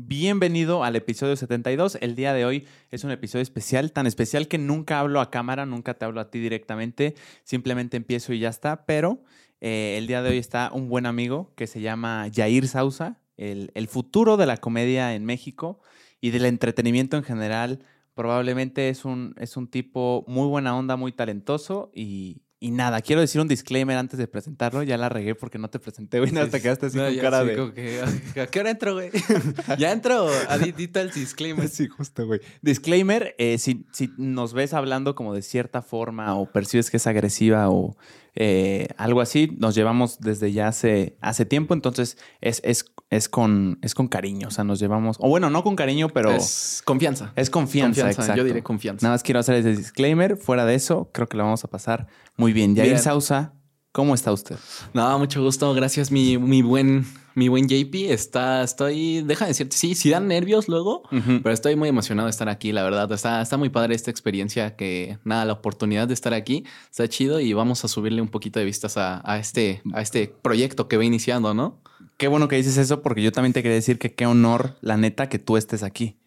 Bienvenido al episodio 72. El día de hoy es un episodio especial, tan especial que nunca hablo a cámara, nunca te hablo a ti directamente, simplemente empiezo y ya está, pero eh, el día de hoy está un buen amigo que se llama Jair Sausa, el, el futuro de la comedia en México y del entretenimiento en general. Probablemente es un, es un tipo muy buena onda, muy talentoso y, y nada, quiero decir un disclaimer antes de presentarlo. Ya la regué porque no te presenté, güey. Te quedaste así No, con ya cara sí, de. como que, ¿A qué hora entro, güey? ya entro. Aditita el disclaimer. Sí, justo, güey. Disclaimer: eh, si, si nos ves hablando como de cierta forma o percibes que es agresiva o eh, algo así, nos llevamos desde ya hace, hace tiempo. Entonces es, es, es, con, es con cariño. O sea, nos llevamos. O bueno, no con cariño, pero es, Es confianza. confianza. Confianza, exacto. yo diré confianza. Nada más quiero hacer ese disclaimer. Fuera de eso, creo que lo vamos a pasar muy bien. Yair Bien. Sausa, ¿cómo está usted? No, mucho gusto. Gracias, mi, mi buen, mi buen JP. Está, estoy, deja de decirte, sí, sí dan nervios luego, pero estoy muy emocionado de estar aquí, la verdad. Está, está muy padre esta experiencia que, nada, la oportunidad de estar aquí está chido y vamos a subirle un poquito de vistas a, a este, a este proyecto que va iniciando, ¿no? Qué bueno que dices eso porque yo también te quería decir que qué honor, la neta, que tú estés aquí.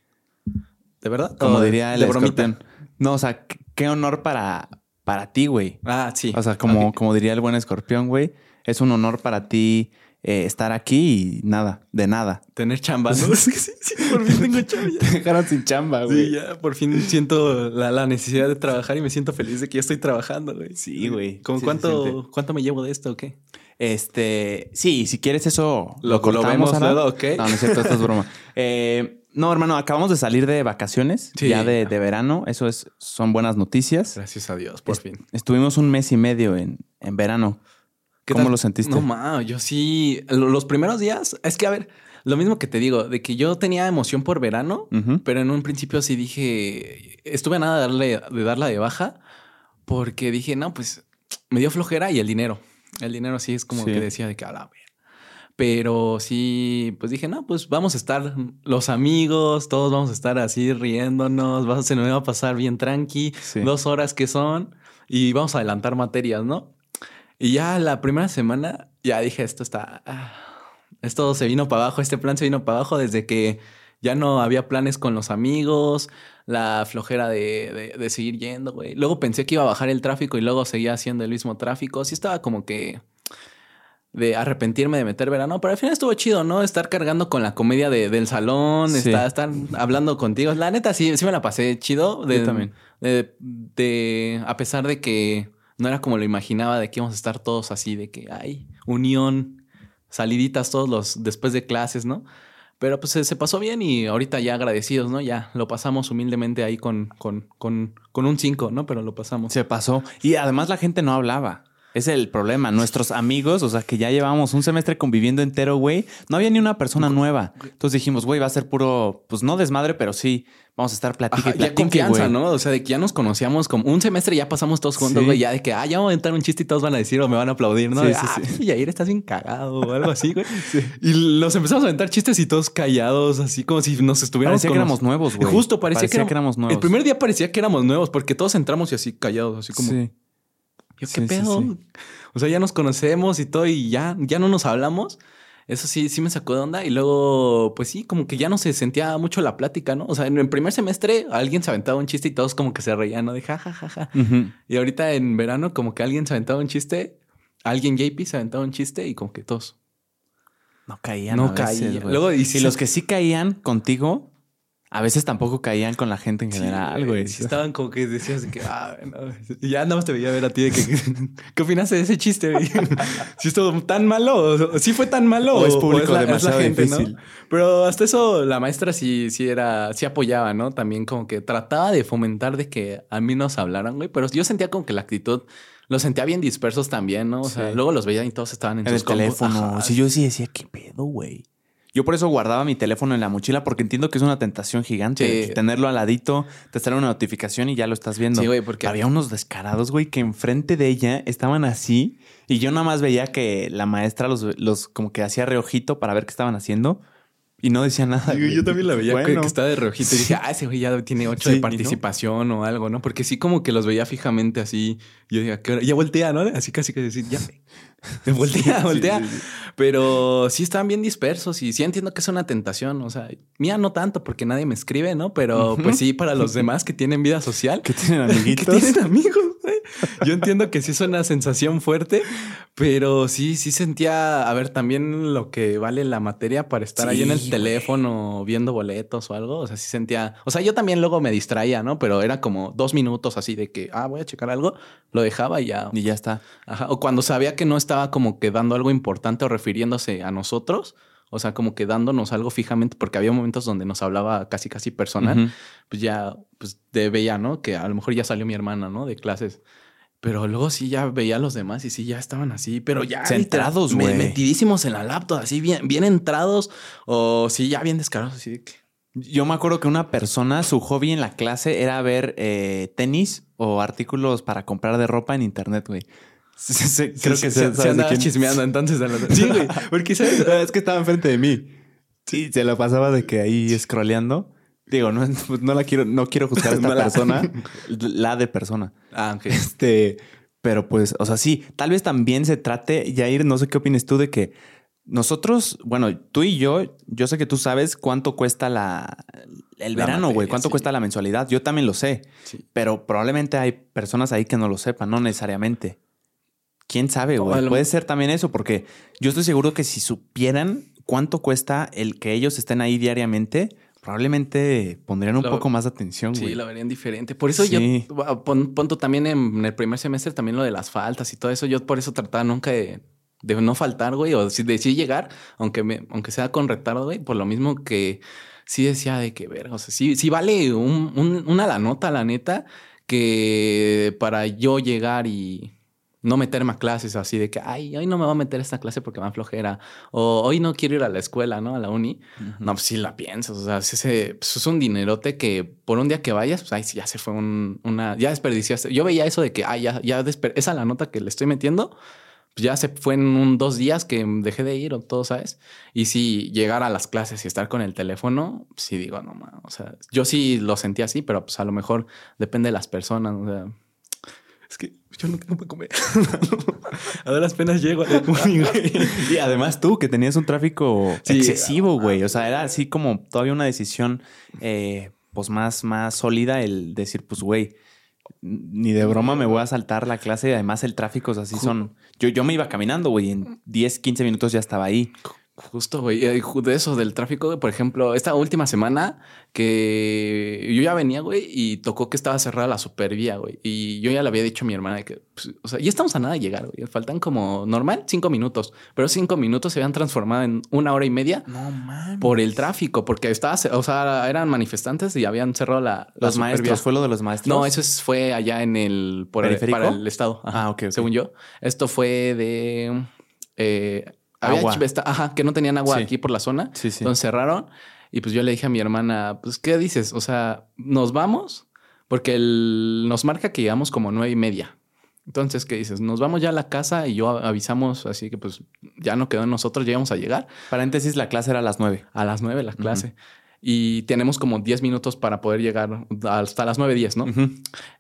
¿De verdad? Como ¿O diría el de. No, o sea, qué honor para, para ti, güey. Ah, sí. O sea, como, como diría el buen escorpión, güey. Es un honor para ti eh, estar aquí y nada, de nada. Tener chamba, ¿no? Sí, sí, por fin tengo chamba ya. Te dejaron sin chamba, güey. Sí, ya por fin siento la, la necesidad de trabajar y me siento feliz de que ya estoy trabajando, güey. Sí, güey. ¿Cómo Sí se cuánto, cuánto me llevo de esto o qué? Este, sí, si quieres eso Lo- lo cortamos, vemos luego, ¿ok? No, no es cierto, esto es broma. Eh, no, hermano, acabamos de salir de vacaciones, Sí. ya de, de verano. Eso es, son buenas noticias. Gracias a Dios, por fin. Estuvimos un mes y medio en, en verano. ¿Qué ¿Cómo tal? lo sentiste? No, ma, yo sí. lo- Los primeros días, es que a ver, lo mismo que te digo, de que yo tenía emoción por verano, pero en un principio sí dije, estuve a nada de, darle, de darla de baja, porque dije, no, pues me dio flojera y el dinero. El dinero sí es como Sí. que decía de que a la. Pero sí, pues dije, no, pues vamos a estar los amigos, todos vamos a estar así riéndonos, va- se nos va a pasar bien tranqui, Sí. dos horas que son, y vamos a adelantar materias, ¿no? Y ya la primera semana, ya dije, esto está, ah, esto se vino para abajo, este plan se vino para abajo desde que ya no había planes con los amigos, la flojera de, de- de seguir yendo, güey. Luego pensé que iba a bajar el tráfico y luego seguía haciendo el mismo tráfico. Sí estaba como que de arrepentirme de meter verano, pero al final estuvo chido, ¿no? Estar cargando con la comedia de- del salón, Sí. estar, estar hablando contigo. La neta, sí, sí me la pasé chido. De, Yo también. de- de- a pesar de que no era como lo imaginaba, de que íbamos a estar todos así, de que hay unión, saliditas todos los después de clases, ¿no? Pero pues se, se pasó bien y ahorita ya agradecidos, ¿no? Ya lo pasamos humildemente ahí con, con, con, con un 5, ¿no? Pero lo pasamos. Se pasó. Y además la gente no hablaba. Es el problema. Nuestros amigos, o sea, que ya llevábamos un semestre conviviendo entero, güey, no había ni una persona nueva. Entonces dijimos, güey, va a ser puro, pues no desmadre, pero sí, vamos a estar platicando. Ya confianza, ¿no? O sea, de que ya nos conocíamos como un semestre, ya pasamos todos juntos, Sí. güey. Ya de que, ah, ya vamos a inventar un chiste y todos van a decir o me van a aplaudir, ¿no? Sí, De, sí, ah, sí. Yair, estás bien cagado o algo así, güey. Y nos empezamos a aventar chistes y todos callados, así como si nos estuviéramos Parecía que éramos nuevos, güey. Justo, parecía, Parecía que, que éramos nuevos. El primer día parecía que éramos nuevos porque todos entramos y así callados, así como, Sí. ¿Yo qué sí, pedo? sí. O sea, ya nos conocemos y todo y ya, ya no nos hablamos. Eso sí, sí me sacó de onda. Y luego, pues sí, como que ya no se sentía mucho la plática, ¿no? O sea, en el primer semestre alguien se aventaba un chiste y todos como que se reían, ¿no? De ja, ja, ja, ja. Y ahorita en verano, como que alguien se aventaba un chiste, alguien JP se aventaba un chiste y como que todos. No caían. No a veces, caía. güey. Luego, y sí los que sí caían contigo, a veces tampoco caían con la gente en general, güey. Sí, estaban como que decías de que, ah. Y ya nada más te veía ver a ti de que, ¿qué opinaste de ese chiste, güey? Si estuvo tan malo, o sí fue tan malo, O es público la- demasiado gente, ¿no? Pero hasta eso la maestra sí, sí era, sí apoyaba, ¿no? También como que trataba de fomentar de que a mí nos hablaran, güey. Pero yo sentía como que la actitud, los sentía bien dispersos también, ¿no? O sea, luego los veía y todos estaban en, En el sus compu- teléfono. Sí, yo sí decía, ¿qué pedo, güey? Yo por eso guardaba mi teléfono en la mochila porque entiendo que es una tentación gigante. Sí. Tenerlo al ladito, te sale una notificación y ya lo estás viendo. Sí, güey, porque- Había unos descarados, güey, que enfrente de ella estaban así y yo nada más veía que la maestra los, los como que hacía reojito para ver qué estaban haciendo y no decía nada. Yo, también la veía que- Bueno. que, estaba de reojito y dije, ah, ese güey ya tiene ocho Sí, de participación o algo, ¿no? Porque sí como que los veía fijamente así. Yo dije, ¿a qué hora? Ya voltea, ¿no? Así casi que decir, ya. voltea, voltea. Sí, sí, sí. Pero sí están bien dispersos y sí entiendo que es una tentación. O sea, mía no tanto porque nadie me escribe, ¿no? Pero pues sí, para los demás que tienen vida social. Que tienen que amiguitos. tienen amigos. Yo entiendo que sí es una sensación fuerte, pero sí, sí sentía, a ver, también lo que vale la materia para estar ahí en el güey. teléfono viendo boletos o algo. O sea, sí sentía, o sea, yo también luego me distraía, ¿no? Pero era como dos minutos así de que, ah, voy a checar algo, lo dejaba y ya. Y ya está. Ajá. O cuando sabía que no estaba como que dando algo importante o refiriéndose a nosotros. O sea, como que dándonos algo fijamente, porque había momentos donde nos hablaba casi, casi personal pues ya, pues de veía, ¿no? Que a lo mejor ya salió mi hermana, ¿no? De clases. Pero luego sí ya veía a los demás y sí ya estaban así, pero ya Centrados, literal, güey. me- metidísimos en la laptop, así bien, bien entrados o sí ya bien descarados, así de que Yo me acuerdo que una persona, su hobby en la clase era ver eh, tenis o artículos para comprar de ropa en internet, güey. Sí, sí, sí, Creo que se, se, chismeando entonces. a la- Sí, güey, porque ¿sabes? Es que estaba enfrente de mí. Sí, se la pasaba de que ahí scrolleando. Digo, no, pues no la quiero, no quiero juzgar a esta No la- persona, la de persona. Ah, ok. Este, pero pues, o sea, sí, tal vez también se trate, Jair, no sé qué opinas tú de que nosotros, bueno, tú y yo, yo sé que tú sabes cuánto cuesta la, el La verano, güey, cuánto sí. cuesta la mensualidad. Yo también lo sé, Sí. pero probablemente hay personas ahí que no lo sepan, no necesariamente. ¿Quién sabe, güey? Puede ser también eso, porque yo estoy seguro que si supieran cuánto cuesta el que ellos estén ahí diariamente, probablemente pondrían un Lo- poco más de atención, güey. Sí, lo verían diferente. Por eso Sí. yo ah, pon, también en el primer semestre también lo de las faltas y todo eso. Yo por eso trataba nunca de, de no faltar, güey, o si- de sí llegar, aunque me, aunque sea con retardo, güey, por lo mismo que sí decía de que ver, o sea, sí, sí vale un- un- una la nota, la neta, que para yo llegar y no meterme a clases así de que, ay, hoy no me voy a meter a esta clase porque me da flojera, o hoy no quiero ir a la escuela, ¿no? A la uni. No, pues sí la piensas. O sea, si ese, pues es un dinerote que por un día que vayas, pues sí ya se fue un- una. Ya desperdiciaste. Yo veía eso de que, ay, ya, ya esa la nota que le estoy metiendo, pues ya se fue en un dos días que dejé de ir o todo, ¿sabes? Y si llegar a las clases y estar con el teléfono, sí digo, no, ma, o sea, yo sí lo sentí así, pero pues a lo mejor depende de las personas. O sea, es que yo no puedo comer. a duras penas llego a la uni, güey. Y además tú, que tenías un tráfico Sí. excesivo, güey. O sea, era así como todavía una decisión, eh, pues más, más sólida el decir, pues, güey, ni de broma me voy a saltar la clase y además el tráfico, o sea, así son. Yo, yo me iba caminando, güey, en 10, 15 minutos ya estaba ahí. Justo, güey. eh, De eso, del tráfico. Por ejemplo, esta última semana que yo ya venía, güey, y tocó que estaba cerrada la supervía, güey. Y yo ya le había dicho a mi hermana de que, pues, o sea, ya estamos a nada de llegar, güey. Faltan como normal cinco minutos, pero cinco minutos se habían transformado en una hora y media No mames. por el tráfico, porque estaba, o sea, eran manifestantes y habían cerrado la, la los maestros, supervía. ¿fue lo de los maestros? No, eso es- fue allá en el por el, ¿Periférico? para el estado. Ajá, Ah, ok. Según yo, esto fue de eh, Agua. chivesta- ajá, que no tenían agua Sí. aquí por la zona, Sí, sí. entonces cerraron y pues yo le dije a mi hermana, pues qué dices, o sea, nos vamos porque el- nos marca que llegamos como nueve y media. Entonces, ¿qué dices? Nos vamos ya a la casa y yo avisamos, así que pues ya no quedó en nosotros, llegamos a llegar Paréntesis, la clase era a las 9. a las nueve la clase. Y tenemos como 10 minutos para poder llegar hasta las 9.10, ¿no?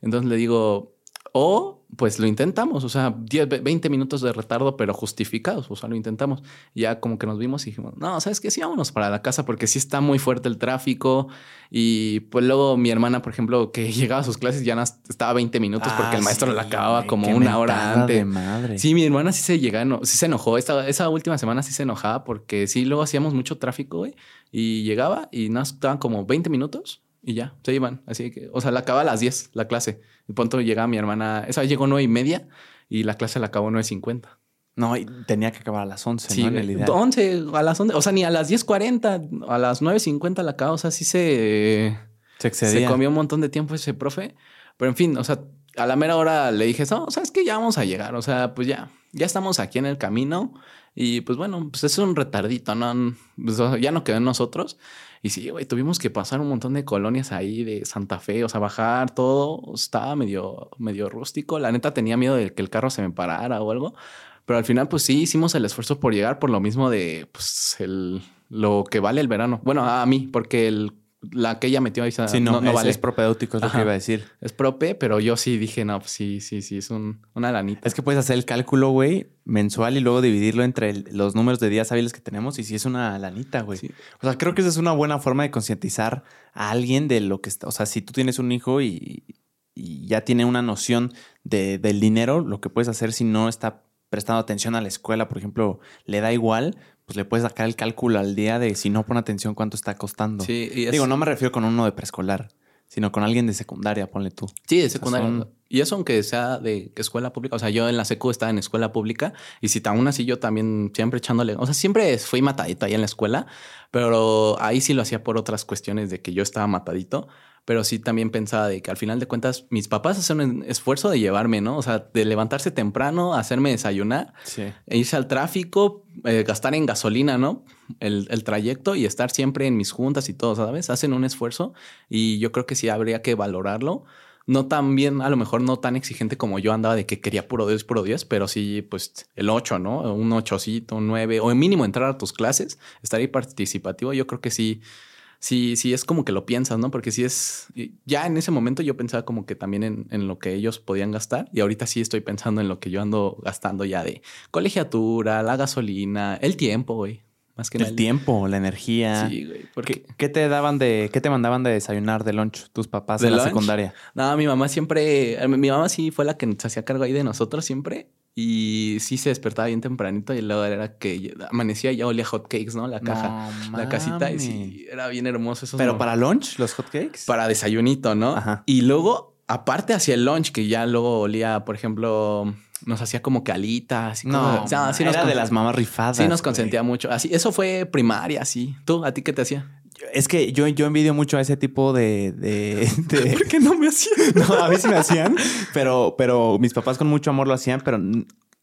Entonces le digo, o pues lo intentamos, o sea, 10, ve- 20 minutos de retardo, pero justificados, o sea, lo intentamos. Ya como que nos vimos y dijimos, no, ¿sabes qué? Sí, vámonos para la casa porque sí está muy fuerte el tráfico. Y pues luego mi hermana, por ejemplo, que llegaba a sus clases ya estaba 20 minutos porque el maestro la acababa como una hora antes. De madre. Sí, mi hermana sí se llega, no, sí se enojó. Esta, esa última semana sí se enojaba porque sí, luego hacíamos mucho tráfico, güey. Y llegaba y nada, más estaban como 20 minutos y ya, se iban. Así que, o sea, la acaba a las 10 la clase. Y pronto llegaba mi hermana, esa llegó nueve y media y la clase la acabó 9.50. No, y tenía que acabar a las 11, Sí, ¿no? En el ideal. 11, a las 11, o sea, ni a las 10.40, a las 9.50 la acabó. O sea, sí se, Se excedía. se comió un montón de tiempo ese profe. Pero en fin, o sea, a la mera hora le dije, no, sabes que ya vamos a llegar. O sea, pues ya, ya estamos aquí en el camino. Y pues bueno, pues es un retardito, ¿no? Pues, o sea, ya no quedó en nosotros. Y sí, güey, tuvimos que pasar un montón de colonias ahí de Santa Fe, o sea, bajar todo. Estaba medio, medio rústico. La neta tenía miedo de que el carro se me parara o algo. Pero al final, pues sí, hicimos el esfuerzo por llegar por lo mismo de, pues, el, lo que vale el verano. Bueno, a mí, porque el la que ella metió ahí sí, no, no, vale. es propedéutico, es lo que iba a decir. Es prope, pero yo sí dije, no, pues sí, sí, sí, es un, una lanita. Es que puedes hacer el cálculo, güey, mensual y luego dividirlo entre los números de días hábiles que tenemos y sí es una lanita, güey. O sea, creo que esa es una buena forma de concientizar a alguien de lo que está. O sea, si tú tienes un hijo y, y ya tiene una noción de, del dinero, lo que puedes hacer si no está prestando atención a la escuela, por ejemplo, le da igual, pues le puedes sacar el cálculo al día de si no pone atención cuánto está costando. Sí, Digo, no me refiero con uno de preescolar, sino con alguien de secundaria, ponle tú. Sí, de secundaria. Y eso aunque sea de escuela pública. O sea, yo en la secu estaba en escuela pública y si aún así yo también siempre echándole... O sea, siempre fui matadito ahí en la escuela, pero ahí sí lo hacía por otras cuestiones de que yo estaba matadito pero sí también pensaba de que al final de cuentas mis papás hacen un esfuerzo de llevarme, ¿no? O sea, de levantarse temprano, hacerme desayunar, e irse al tráfico, eh, gastar en gasolina, ¿no? El, el, trayecto y estar siempre en mis juntas y todo, ¿sabes? Hacen un esfuerzo y yo creo que sí habría que valorarlo. No tan bien, a lo mejor no tan exigente como yo andaba de que quería puro 10, puro 10, pero sí, pues el 8, ¿no? Un 8, un 9, o mínimo entrar a tus clases, estar ahí participativo, yo creo que sí sí, sí es como que lo piensas, ¿no? Porque sí es, ya en ese momento yo pensaba como que también en, en, lo que ellos podían gastar y ahorita sí estoy pensando en lo que yo ando gastando ya de colegiatura, la gasolina, el tiempo, güey. Más que el tiempo, la energía. Sí, güey. Porque... ¿Qué, te daban de, qué te mandaban de desayunar de lunch tus papás ¿De en la secundaria? No, mi mamá siempre, mi mamá sí fue la que se hacía cargo ahí de nosotros siempre y sí se despertaba bien tempranito y luego era que amanecía y ya olía hot cakes, ¿no? La caja, la casita y sí, era bien hermoso eso. ¿Pero para lunch los hot cakes? Para desayunito, ¿no? Ajá. Y luego, aparte hacia el lunch, que ya luego olía, por ejemplo, nos hacía como calitas. Y no, era de las mamás rifadas. Sí nos consentía mucho. Así, eso fue primaria, sí. ¿Tú, a ti qué te hacía? Es que yo, yo envidio mucho a ese tipo de, de, ¿Por qué no me hacían? No, a sí me hacían, pero, pero mis papás con mucho amor lo hacían, pero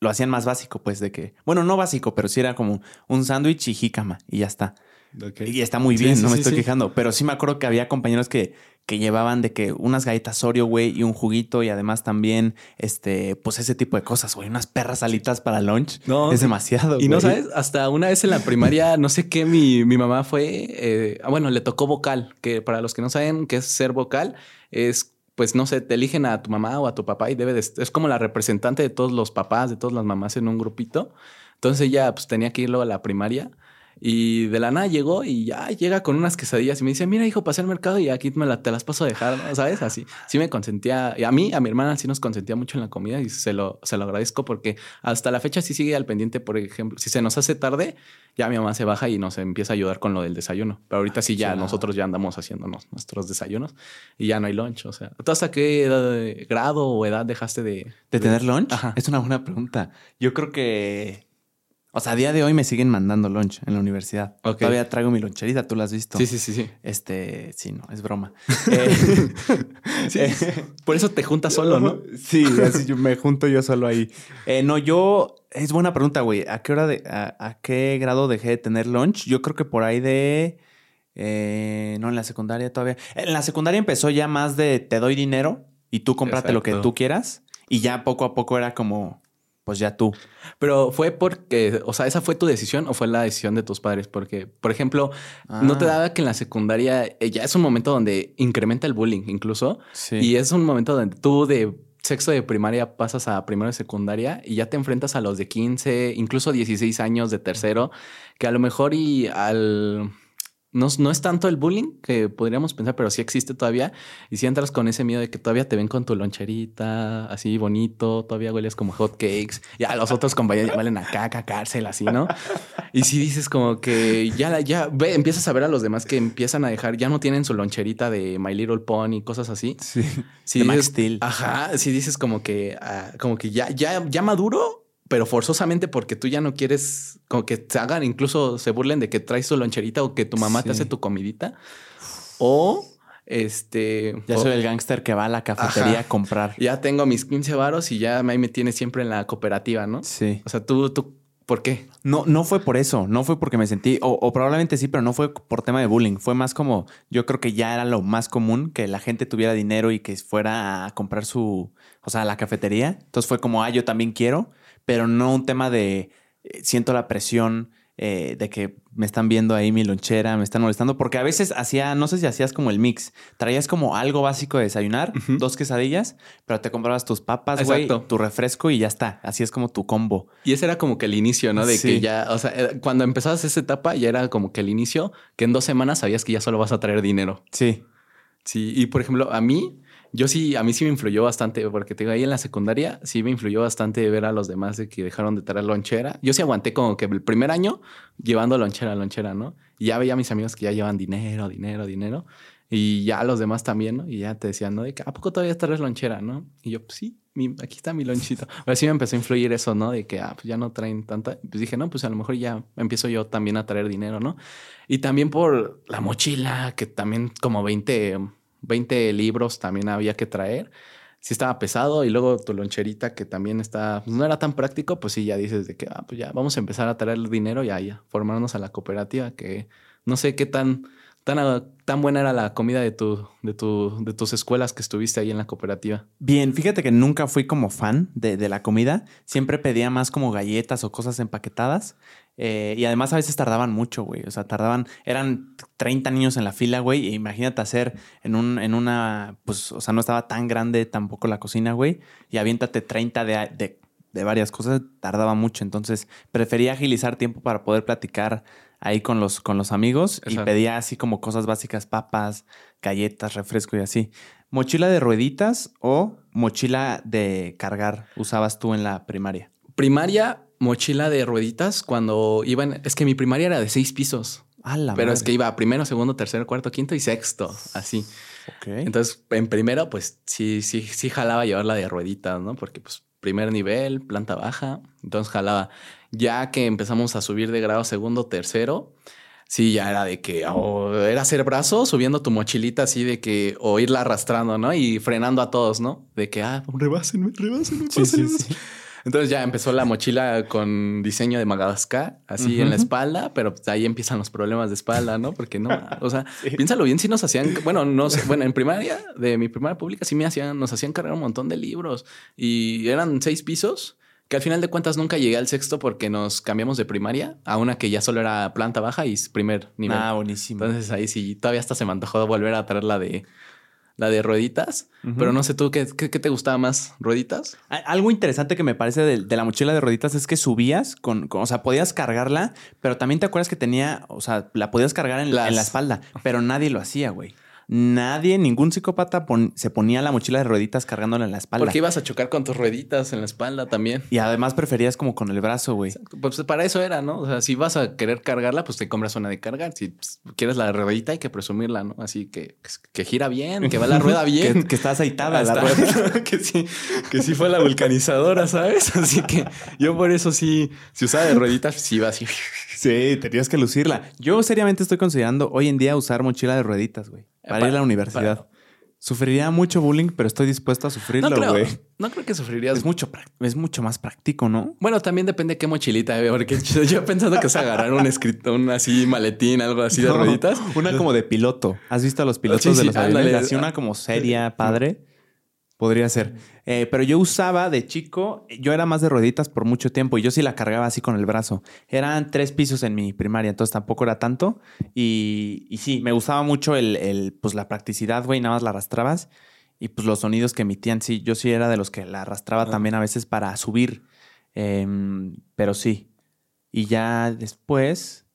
lo hacían más básico, pues, de que, bueno, no básico, pero sí era como un sándwich y jícama y ya está. Y está muy bien, no me estoy quejando. Pero sí me acuerdo que había compañeros que, que llevaban de que unas galletas Oreo, güey, y un juguito, y además también, este, pues ese tipo de cosas, güey, unas perras alitas para lunch. No. Es demasiado. Y no sabes, hasta una vez en la primaria, no sé qué, mi, mi mamá fue, eh, ah, bueno, le tocó vocal, que para los que no saben qué es ser vocal, es pues no sé, te eligen a tu mamá o a tu papá y debe de, es como la representante de todos los papás, de todas las mamás en un grupito. Entonces ella pues tenía que irlo a la primaria y de la nada llegó y ya llega con unas quesadillas y me dice, mira hijo, pasé al mercado y aquí me la, te las paso a dejar, ¿sabes? Así, sí me consentía, y a mí, a mi hermana sí nos consentía mucho en la comida y se lo, se lo agradezco porque hasta la fecha sí sigue al pendiente, por ejemplo, si se nos hace tarde, ya mi mamá se baja y nos empieza a ayudar con lo del desayuno, pero ahorita sí ya nosotros ya andamos haciéndonos nuestros desayunos y ya no hay lunch, o sea, ¿tú hasta qué grado o edad dejaste de... ¿De, tener lunch? Es una buena pregunta. Yo creo que o sea, a día de hoy me siguen mandando lunch en la universidad. Todavía traigo mi loncherita, tú la has visto. Sí, sí, sí, sí. Este, sí, no, es broma. Eh, por eso te juntas solo, ¿no? Sí, así yo me junto yo solo ahí. Eh, no, yo, es buena pregunta, güey. ¿A qué hora de, a, qué grado dejé de tener lunch? Yo creo que por ahí de, eh, no, en la secundaria todavía. En la secundaria empezó ya más de te doy dinero y tú cómprate lo que tú quieras. Y ya poco a poco era como, pues ya tú. Pero fue porque, o sea, ¿esa fue tu decisión o fue la decisión de tus padres? Porque, por ejemplo, ¿no te ah. daba que en la secundaria eh, ya es un momento donde incrementa el bullying incluso? Sí. Y es un momento donde tú de sexto de primaria pasas a primero de secundaria y ya te enfrentas a los de 15, incluso 16 años de tercero, que a lo mejor y al no, es tanto el bullying que podríamos pensar, pero sí existe todavía. Y si entras con ese miedo de que todavía te ven con tu loncherita, así bonito, todavía hueles como hot cakes, ya los otros compañeros huelen a caca, cárcel, así, ¿no? Y si dices como que ya, ya ve, empiezas a ver a los demás que empiezan a dejar, ya no tienen su loncherita de My Little Pony, cosas así. Sí. Si de Steel. Ajá. Si dices como que, ah, como que ya, ya, ya maduro, pero forzosamente porque tú ya no quieres como que te hagan, incluso se burlen de que traes tu loncherita o que tu mamá te hace tu comidita. O este. Ya soy el gángster que va a la cafetería a comprar. Ya tengo mis 15 varos y ya ahí me tiene siempre en la cooperativa, ¿no? Sí. O sea, tú, tú, ¿por qué? No, no fue por eso. No fue porque me sentí, o, o, probablemente sí, pero no fue por tema de bullying. Fue más como, yo creo que ya era lo más común que la gente tuviera dinero y que fuera a comprar su, o sea, a la cafetería. Entonces fue como, ah, yo también quiero pero no un tema de eh, siento la presión eh, de que me están viendo ahí mi lonchera, me están molestando, porque a veces hacía, no sé si hacías como el mix, traías como algo básico de desayunar, dos quesadillas, pero te comprabas tus papas, güey, tu refresco y ya está. Así es como tu combo. Y ese era como que el inicio, ¿no? De que ya, o sea, cuando empezabas esa etapa ya era como que el inicio, que en dos semanas sabías que ya solo vas a traer dinero. Sí. Sí, y por ejemplo, a mí, yo sí, a mí sí me influyó bastante, porque te digo, ahí en la secundaria sí me influyó bastante ver a los demás de que dejaron de traer lonchera. Yo sí aguanté como que el primer año llevando lonchera, lonchera, ¿no? Y ya veía a mis amigos que ya llevan dinero, dinero, dinero. Y ya los demás también, ¿no? Y ya te decían, ¿no? De que, ¿a poco todavía traes lonchera, no? Y yo, pues sí, aquí está mi lonchito. Pero sí me empezó a influir eso, ¿no? De que, ah, pues ya no traen tanta. Pues dije, no, pues a lo mejor ya empiezo yo también a traer dinero, ¿no? Y también por la mochila, que también como 20 20 libros también había que traer. Sí estaba pesado y luego tu loncherita que también está, no era tan práctico, pues sí, ya dices de que, ah, pues ya vamos a empezar a traer dinero y ya, formarnos a la cooperativa, que no sé qué tan, tan, tan buena era la comida de, tu, de, tu, de tus escuelas que estuviste ahí en la cooperativa. Bien, fíjate que nunca fui como fan de, de la comida, siempre pedía más como galletas o cosas empaquetadas. Eh, y además a veces tardaban mucho, güey. O sea, tardaban, eran 30 niños en la fila, güey. E imagínate hacer en, un, en una, pues, o sea, no estaba tan grande tampoco la cocina, güey. Y aviéntate 30 de, de, varias cosas, tardaba mucho. Entonces, prefería agilizar tiempo para poder platicar ahí con los, con los amigos. Y pedía así como cosas básicas, papas, galletas, refresco y así. ¿Mochila de rueditas o mochila de cargar usabas tú en la primaria? Primaria mochila de rueditas cuando iban. Es que mi primaria era de seis pisos. pero es que iba primero, segundo, tercero, cuarto, quinto y sexto, así. Entonces, en primero, pues sí, sí, sí jalaba llevarla de rueditas, ¿no? Porque, pues, primer nivel, planta baja. Entonces jalaba. Ya que empezamos a subir de grado segundo, tercero, sí, ya era de que o era hacer brazos, subiendo tu mochilita así de que, o irla arrastrando, ¿no? Y frenando a todos, ¿no? De que, ah, rebásenme, rebásenme, sí, sí, sí. Entonces ya empezó la mochila con diseño de Madagascar, así en la espalda, pero pues, ahí empiezan los problemas de espalda, ¿no? Porque no, o sea, piénsalo bien si nos hacían, bueno, no sé, bueno, en primaria, de mi primaria pública, sí me hacían, nos hacían cargar un montón de libros y eran seis pisos que al final de cuentas nunca llegué al sexto porque nos cambiamos de primaria a una que ya solo era planta baja y primer nivel. Ah, buenísimo. Entonces ahí sí, todavía hasta se me antojó volver a traer la de la de rueditas, pero no sé tú, ¿qué, ¿qué, te gustaba más? ¿Rueditas? Algo interesante que me parece de, la mochila de rueditas es que subías con, o sea, podías cargarla, pero también te acuerdas que tenía, o sea, la podías cargar en, en la espalda, pero nadie lo hacía, güey. Nadie, ningún psicópata se ponía la mochila de rueditas cargándola en la espalda. Porque ibas a chocar con tus rueditas en la espalda también. Y además preferías como con el brazo, güey. Pues para eso era, ¿no? O sea, si vas a querer cargarla, pues te compras una de cargar. Si pues, quieres la ruedita, hay que presumirla, ¿no? Así que, que gira bien, que va la rueda bien. que, está aceitada la rueda. que sí, que sí fue la vulcanizadora, ¿sabes? Así que yo por eso sí, si usaba de rueditas, sí iba así. Sí, tenías que lucirla. Yo seriamente estoy considerando hoy en día usar mochila de rueditas, güey para, ir a la universidad. Sufriría mucho bullying, pero estoy dispuesto a sufrirlo, güey. No, creo que sufrirías. Es mucho, es mucho más práctico, ¿no? Bueno, también depende de qué mochilita, güey. Porque yo pensando que es agarrar un escrito, un así maletín, algo así de rueditas. Una como de piloto. ¿Has visto a los pilotos de los aviones? Así una como seria, padre. Podría ser. Eh, pero yo usaba de chico, yo era más de rueditas por mucho tiempo y yo sí la cargaba así con el brazo. Eran tres pisos en mi primaria, entonces tampoco era tanto. Y, sí, me gustaba mucho el, pues la practicidad, güey, nada más la arrastrabas. Y pues los sonidos que emitían, sí, yo sí era de los que la arrastraba ah. también a veces para subir. Em, pero sí. Y ya después,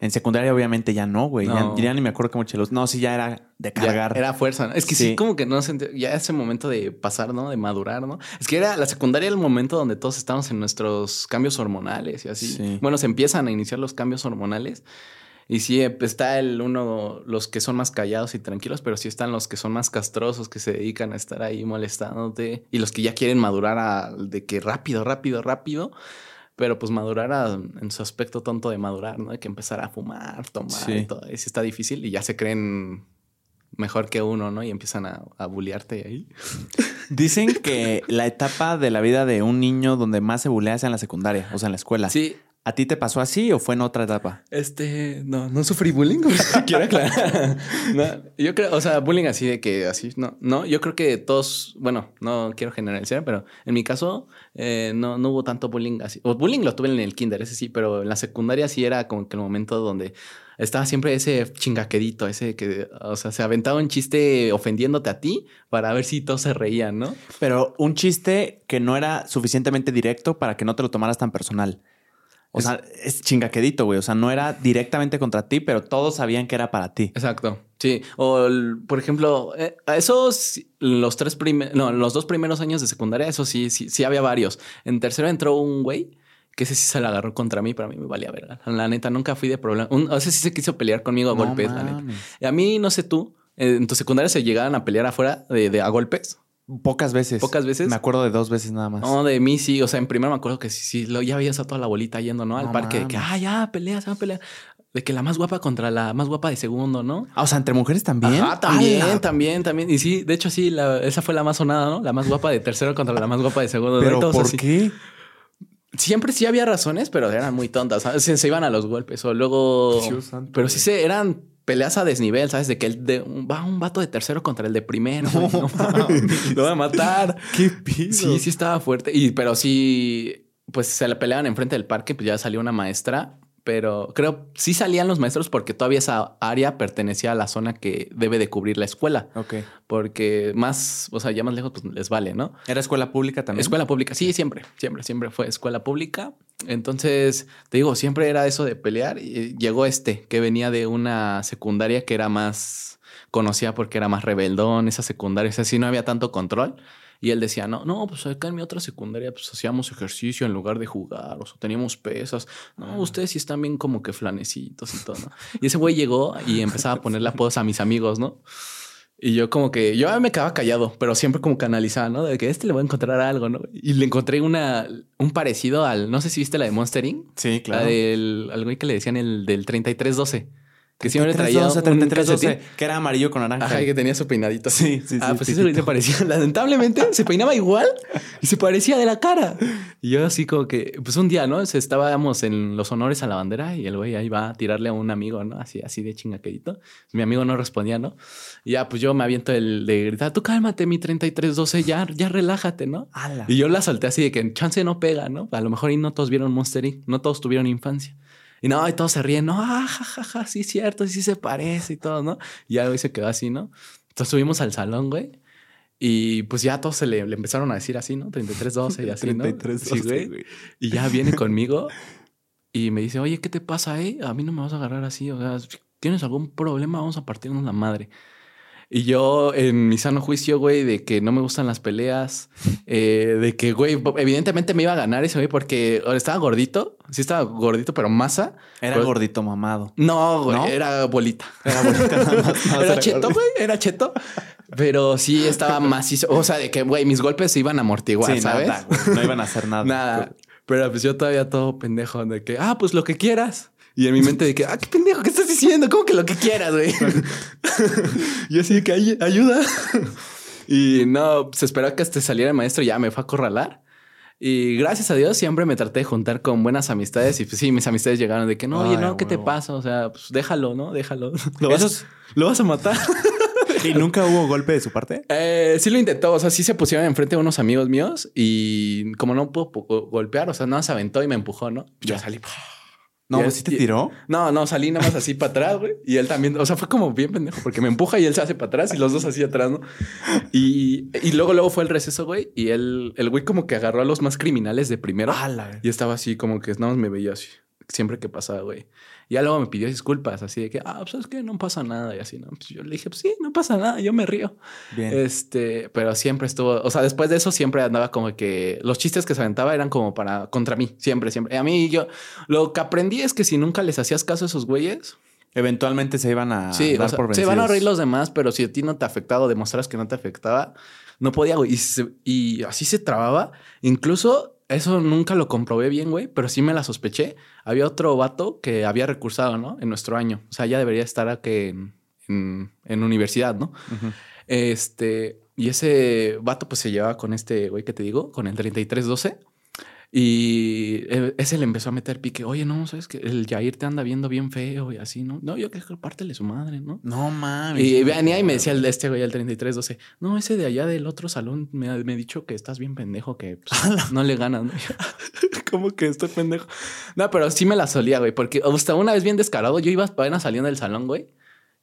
en secundaria, obviamente, ya no, güey. Ya, ni me acuerdo qué mochilos. No, sí, ya era de cargar. era fuerza. Es que sí. como que no sentí. Ya ese momento de pasar, ¿no? De madurar, ¿no? Es que era la secundaria el momento donde todos estamos en nuestros cambios hormonales y así. Bueno, se empiezan a iniciar los cambios hormonales. Y sí, está el uno, los que son más callados y tranquilos, pero sí están los que son más castrosos, que se dedican a estar ahí molestándote. Y los que ya quieren madurar a, de que rápido, rápido, rápido pero pues madurar en su aspecto tonto de madurar, ¿no? De que empezar a fumar, tomar y todo. eso está difícil y ya se creen mejor que uno, ¿no? Y empiezan a, a bullearte ahí. Dicen que la etapa de la vida de un niño donde más se bulea es en la secundaria, o sea, en la escuela. Sí. ¿A ti te pasó así o fue en otra etapa? Este, no, no sufrí bullying. Quiero aclarar. No, yo creo, o sea, bullying así de que así, no, no, yo creo que todos, bueno, no quiero generalizar, pero en mi caso eh, no, no hubo tanto bullying así. O bullying lo tuve en el kinder, ese sí, pero en la secundaria sí era como que el momento donde estaba siempre ese chingaquedito, ese que, o sea, se aventaba un chiste ofendiéndote a ti para ver si todos se reían, ¿no? Pero un chiste que no era suficientemente directo para que no te lo tomaras tan personal. O sea, es chingaquedito, güey. O sea, no era directamente contra ti, pero todos sabían que era para ti. Exacto. Sí. O, por ejemplo, eh, esos, los tres primeros, no, los dos primeros años de secundaria, eso sí, sí, sí había varios. En tercero entró un güey que ese sí se la agarró contra mí, pero a mí me valía verga. La neta, nunca fui de problema. Un, ese sí se quiso pelear conmigo a golpes, la neta. Y a mí, no sé tú, en tu secundaria se llegaban a pelear afuera de, de a golpes. Pocas veces. Pocas veces. Me acuerdo de dos veces nada más. No, de mí sí. O sea, en primero me acuerdo que sí, sí, lo, ya veías a toda la bolita yendo, ¿no? Al No parque. De que, ah, ya, pelea, se va a pelear. De que la más guapa contra la más guapa de segundo, ¿no? Ah, o sea, entre mujeres también. También, también, también. Y sí, de hecho, sí, la- esa fue la más sonada, ¿no? La más guapa de tercero contra la más guapa de segundo. Pero ¿por así. qué? Siempre sí había razones, pero eran muy tontas. Se, se iban a los golpes o luego. Dios santo, pero sí se eran peleas a desnivel, ¿sabes? De que el de un- va un vato de tercero contra el de primero. No, lo va a matar. ¿Qué pido? Sí, sí estaba fuerte. Y, pero sí, pues se la peleaban enfrente del parque, pues ya salió una maestra. Pero creo sí salían los maestros porque todavía esa área pertenecía a la zona que debe de cubrir la escuela. Ok. Porque más, o sea, ya más lejos, pues les vale, ¿no? ¿Era escuela pública también? Escuela pública, sí, siempre, siempre, siempre fue escuela pública. Entonces, te digo, siempre era eso de pelear. Y llegó este, que venía de una secundaria que era más conocida porque era más rebeldón, esa secundaria, o sea, sí no había tanto control. Y él decía, no, no, pues acá en mi otra secundaria pues hacíamos ejercicio en lugar de jugar, o sea, teníamos pesas. No, ustedes sí están bien como que flanecitos y todo, ¿no? Y ese güey llegó y empezaba a ponerle apodos a mis amigos, ¿no? Y yo como que, yo me quedaba callado, pero siempre como que analizaba, ¿no? De que este le voy a encontrar algo, ¿no? Y le encontré una, un parecido al, no sé si viste la de Monster Inc. Sí, claro. La del, al güey que le decían el del 3312. Que siempre traía 3312, un 3312, calcetín. que era amarillo con naranja. Ajá, y que tenía su peinadito. Sí, sí, Ah, sí, pues ese güey se parecía. Lamentablemente se peinaba igual y se parecía de la cara. Y yo así como que, pues un día, ¿no? Estábamos en los honores a la bandera y el güey ahí va a tirarle a un amigo, ¿no? Así, así de chingaquedito. Mi amigo no respondía, ¿no? Y ya, pues yo me aviento el de gritar, tú cálmate, mi 3312, ya, ya relájate, ¿no? Y yo la solté así de que chance no pega, ¿no? A lo mejor y no todos vieron Monster Inc., no todos tuvieron infancia. Y no, y todos se ríen, no, ah, ja, ja, ja, sí, cierto, sí se parece y todo, ¿no? Y ya güey se quedó así, ¿no? Entonces subimos al salón, güey. Y pues ya todos se le, le empezaron a decir así, ¿no? 3312 y así, ¿no? 3312, Sí, güey. güey. Y ya viene conmigo y me dice, oye, ¿qué te pasa, eh? A mí no me vas a agarrar así. O sea, ¿tienes algún problema? Vamos a partirnos la madre. Y yo, en mi sano juicio, güey, de que no me gustan las peleas, eh, de que, güey, evidentemente me iba a ganar ese güey porque estaba gordito, sí estaba gordito, pero masa. Era Pero- gordito mamado. No, güey, ¿No? era bolita. Era bonita nada más. no, Era era cheto, gordito. güey, era cheto. Pero sí estaba macizo. O sea, de que, güey, mis golpes se iban a amortiguar, Sí, ¿sabes? nada, güey. No iban a hacer nada. Nada. Pero pues yo todavía todo pendejo de que, ah, pues lo que quieras. Y en mi mente de que, ah, qué pendejo, ¿qué estás diciendo? ¿Cómo que lo que quieras, güey? yo así de que "Ay- ayuda. y no, se esperó que este saliera el maestro y ya me fue a acorralar. Y gracias a Dios siempre me traté de juntar con buenas amistades. Y pues sí, mis amistades llegaron de que no, oye, Ay, no, ¿qué te huevo. pasa? O sea, pues déjalo, ¿no? Déjalo. Lo vas, Esos- lo vas a matar. ¿Y nunca hubo golpe de su parte? Eh, sí lo intentó, o sea, sí se pusieron enfrente de unos amigos míos y como no pudo pu- golpear, o sea, no se aventó y me empujó, ¿no? Yo Ya. salí. No, él- sí te y- tiró. No, no, salí nada más así para atrás, güey. Y él también, o sea, fue como bien pendejo porque me empuja y él se hace para atrás y los dos así atrás, ¿no? Y, y luego, luego fue el receso, güey. Y él, el güey como que agarró a los más criminales de primero. Y estaba así como que nada más me veía así, siempre que pasaba, güey. Y ya luego me pidió disculpas, así de que, ah, pues es que no pasa nada y así, ¿no? Pues yo le dije, pues sí, no pasa nada, yo me río. Bien. Este, pero siempre estuvo, o sea, después de eso siempre andaba como que los chistes que se aventaba eran como para contra mí, siempre, siempre. A mí yo lo que aprendí es que si nunca les hacías caso a esos güeyes, Eventualmente se iban a sí, dar o sea, por se van a vencidos. reír los demás, pero si a ti no te afectaba o demostras que no te afectaba, no podía, güey. Y, y así se trababa. Incluso eso nunca lo comprobé bien, güey, pero sí me la sospeché. Había otro vato que había recursado, ¿no? En nuestro año. O sea, ya debería estar aquí en, en- en universidad, ¿no? Este, y ese vato pues se llevaba con este güey que te digo, con el 3312. Y eh, ese le empezó a meter pique. Oye, no, sabes que el Jair te anda viendo bien feo y así, ¿no? No, yo que pártele su madre, ¿no? No mames. Y venía y me decía el, este güey, el 3312, no, ese de allá del otro salón me ha, me ha dicho que estás bien pendejo, que pues, no le ganas, ¿no? ¿Cómo que estoy pendejo? No, pero sí me la solía, güey, porque hasta una vez bien descarado, yo iba apenas saliendo del salón, güey,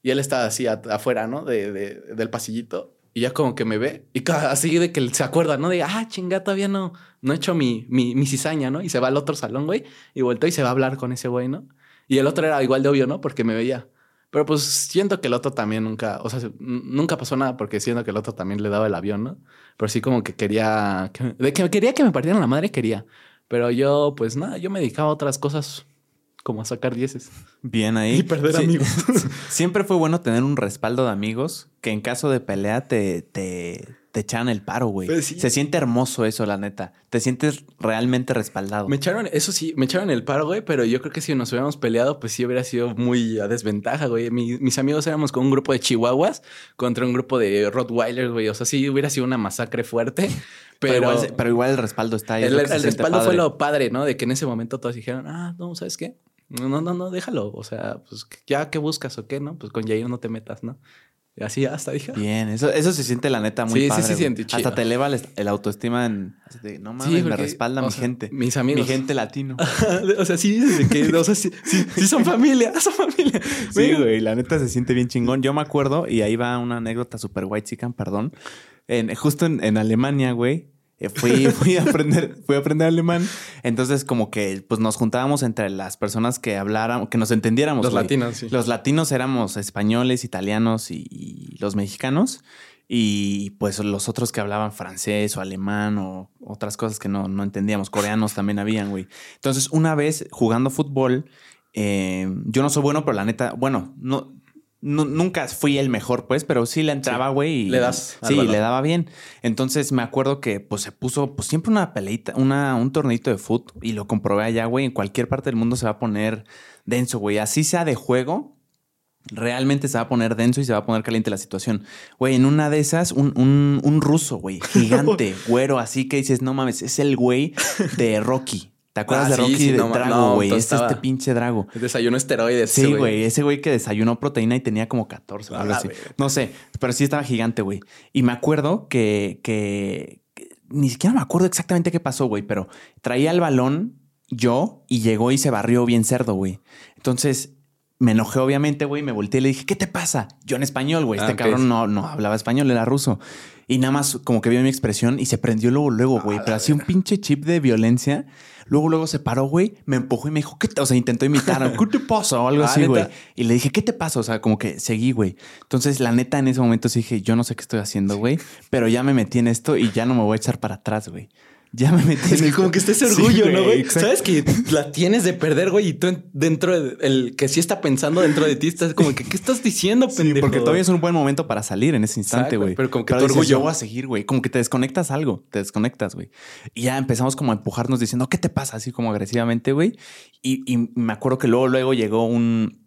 y él estaba así afuera, ¿no? De, de- del pasillito. Y ya como que me ve y así de que se acuerda, ¿no? De, ah, chinga, todavía no, no he hecho mi, mi, cizaña, ¿no? Y se va al otro salón, güey, y volteó y se va a hablar con ese güey, ¿no? Y el otro era igual de obvio, ¿no? Porque me veía. Pero pues siento que el otro también nunca, o sea, nunca pasó nada porque siento que el otro también le daba el avión, ¿no? Pero sí como que quería, que, de que quería que me partieran la madre, quería. Pero yo, pues nada, yo me dedicaba a otras cosas, como a sacar dieces. Bien ahí. Y perder Sí. amigos. Siempre fue bueno tener un respaldo de amigos que en caso de pelea te, te, te echaran el paro, güey. Pues sí. Se siente hermoso eso, la neta. Te sientes realmente respaldado. Me echaron, eso sí, me echaron el paro, güey, pero yo creo que si nos hubiéramos peleado, pues sí hubiera sido muy a desventaja, güey. Mi- mis amigos éramos con un grupo de chihuahuas contra un grupo de Rottweilers, güey. O sea, sí hubiera sido una masacre fuerte, pero, pero, igual, se- pero igual el respaldo está ahí. el, respaldo fue lo padre, ¿no? De que en ese momento todos dijeron, ah, no, ¿sabes qué? No, no, no, no, déjalo. O sea, pues ya qué buscas o qué, ¿no? Pues con Jair no te metas, ¿no? Y así hasta dije. "Ah". Bien, eso, eso se siente la neta muy Sí, sí, padre. sí, güey. siente chido. Hasta te eleva el, el autoestima en. de, no mames, me porque, respalda mi sea, gente. Mis amigos. Mi gente latino. o sea, sí dices que, o sea, sí, sí, sí son familia, son familia. Sí, güey, la neta se siente bien chingón. Yo me acuerdo, y ahí va una anécdota super white chican, perdón. En, justo en, en Alemania, güey. Eh, Fui, fui a aprender, fui a aprender alemán. Entonces, como que pues nos juntábamos entre las personas que hablaran, que nos entendiéramos. Los latinos, sí. Los latinos éramos españoles, italianos y, y los mexicanos. Y pues los otros que hablaban francés o alemán o otras cosas que no, no entendíamos. Coreanos también habían, güey. Entonces, una vez jugando fútbol, eh, yo no soy bueno, pero la neta, bueno, no, nunca fui el mejor, pues, pero sí le entraba, güey. y- Le das Sí, le daba bien. Entonces me acuerdo que pues se puso pues siempre una peleita, una, un torneito de fútbol y lo comprobé allá, güey. En cualquier parte del mundo se va a poner denso, güey. Así sea de juego, realmente se va a poner denso y se va a poner caliente la situación. Güey, en una de esas, un, un, un ruso, güey, gigante, güero, así que dices, no mames, es el güey de Rocky. ¿Te acuerdas Ah, de sí, Rocky sí, de no ma- Drago, no, güey? pues es este pinche Drago. Desayuno esteroides. Sí, güey. Ese güey que desayunó proteína y tenía como 14 o A algo la así. No sé, pero sí estaba gigante, güey. Y me acuerdo que, que, que- ni siquiera me acuerdo exactamente qué pasó, güey, pero traía el balón yo y llegó y se barrió bien cerdo, güey. Entonces me enojé, obviamente, güey. Me volteé y le dije, ¿qué te pasa? Yo en español, güey. Este Ah, ok. cabrón no, no hablaba español, era ruso. Y nada más como que vio mi expresión y se prendió luego, luego, güey. Pero así un pinche chip de violencia. Luego, luego se paró, güey, me empujó y me dijo, ¿qué te? O sea, intentó imitar, ¿qué te pasa? O algo Ah, así, güey. Y le dije, ¿qué te pasa? O sea, como que seguí, güey. Entonces, la neta, en ese momento sí dije, yo no sé qué estoy haciendo, güey, pero ya me metí en esto y ya no me voy a echar para atrás, güey. Ya me metí Es que como que está ese Sí, orgullo, ¿no, güey? exacto. Sabes que la tienes de perder, güey, y tú en- dentro de el que sí está pensando dentro de ti, estás como que, ¿qué estás diciendo, Sí, pendejo? porque todavía es un buen momento para salir en ese instante, güey. pero como que tu dices, orgullo. Yo voy a seguir, güey. Como que te desconectas algo, te desconectas, güey. Y ya empezamos como a empujarnos diciendo, ¿qué te pasa? Así como agresivamente, güey. Y, y me acuerdo que luego, luego llegó un,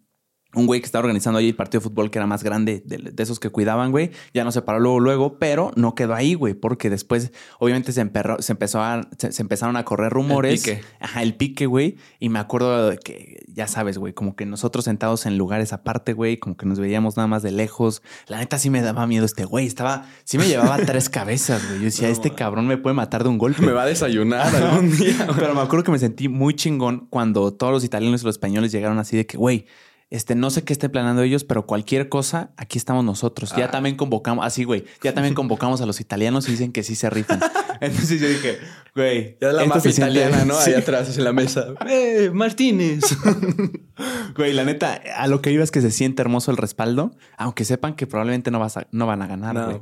un güey que estaba organizando ahí el partido de fútbol que era más grande de, de esos que cuidaban, güey. Ya no se paró luego, luego, pero no quedó ahí, güey, porque después, obviamente, se, emperró- se empezó a, se, se empezaron a correr rumores. pique. Ajá, el pique, güey. Y me acuerdo de que, ya sabes, güey, como que nosotros sentados en lugares aparte, güey, como que nos veíamos nada más de lejos. La neta sí me daba miedo este güey. Estaba, sí me llevaba tres cabezas, güey. Yo decía, No, este cabrón me puede matar de un golpe. Me va a desayunar algún día. Pero me acuerdo que me sentí muy chingón cuando todos los italianos y los españoles llegaron así de que, güey, este, no sé qué estén planeando ellos, pero cualquier cosa, aquí estamos nosotros. Ya Ah. también convocamos, así, güey, ya también convocamos a los italianos y dicen que sí se rifan. Entonces yo dije, güey, Ya la mafia siente- italiana, ¿no? Sí. Ahí atrás en la mesa. ¡Eh, Martínez! Güey, la neta, a lo que iba es que se siente hermoso el respaldo, aunque sepan que probablemente no, vas a- no van a ganar, güey.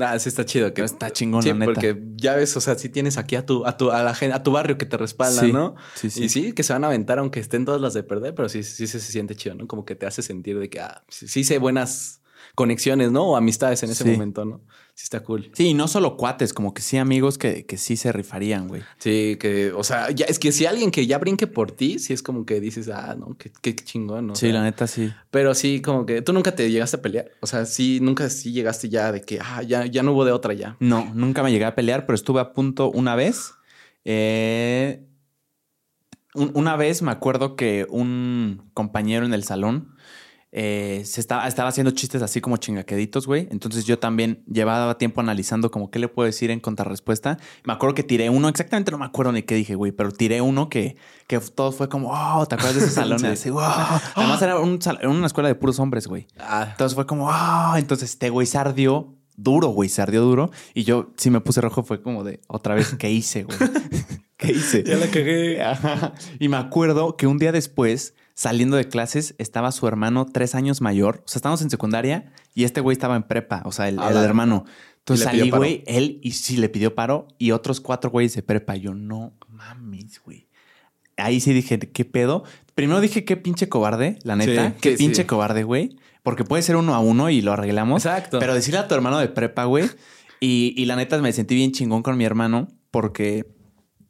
Nah, sí está chido. Que está chingón, Sí, la neta. porque ya ves, o sea, si tienes aquí a tu, a tu, a la gente, a tu barrio que te respalda, Sí, ¿no? sí, sí. Y sí, que se van a aventar aunque estén todas las de perder, pero sí, sí, se, siente chido, ¿no? Como que te hace sentir de que, ah, sí, sí hice buenas conexiones, ¿no? O amistades en ese Sí. momento, ¿no? Sí está cool. Sí, y no solo cuates, como que sí amigos que, que sí se rifarían, güey. Sí, que, o sea, ya es que si alguien que ya brinque por ti, sí es como que dices, ah, no, qué, qué chingón, ¿no? Sí, sea, la neta sí. Pero sí, como que tú nunca te llegaste a pelear. O sea, sí, nunca sí llegaste ya de que, ah, ya, ya no hubo de otra ya. No, nunca me llegué a pelear, pero estuve a punto una vez. Eh, un- una vez me acuerdo que un compañero en el salón eh, se estaba, estaba haciendo chistes así como chingaqueditos, güey. Entonces yo también llevaba tiempo analizando como qué le puedo decir en contrarrespuesta. Me acuerdo que tiré uno, exactamente no me acuerdo ni qué dije, güey, pero tiré uno que, que todo fue como, oh, ¿te acuerdas de ese salón? Sí. Así, wow. Además era, un sal- era una escuela de puros hombres, güey. Ah, Entonces fue como, ah, entonces este güey se ardió duro, güey, se ardió duro. Y yo, si me puse rojo, fue como de, otra vez, ¿qué hice, güey? ¿Qué hice? ya la cagué. Ajá. Y me acuerdo que un día después, saliendo de clases, estaba su hermano tres años mayor. O sea, estábamos en secundaria y este güey estaba en prepa, o sea, el, hermano. Entonces salí, güey, él y sí le pidió paro y otros cuatro güeyes de prepa. Yo, no mames, güey. Ahí sí dije, ¿qué pedo? Primero dije, qué pinche cobarde, la neta. Sí, qué sí, pinche cobarde, güey. Porque puede ser uno a uno y lo arreglamos. Exacto. Pero decirle a tu hermano de prepa, güey. Y, y la neta me sentí bien chingón con mi hermano porque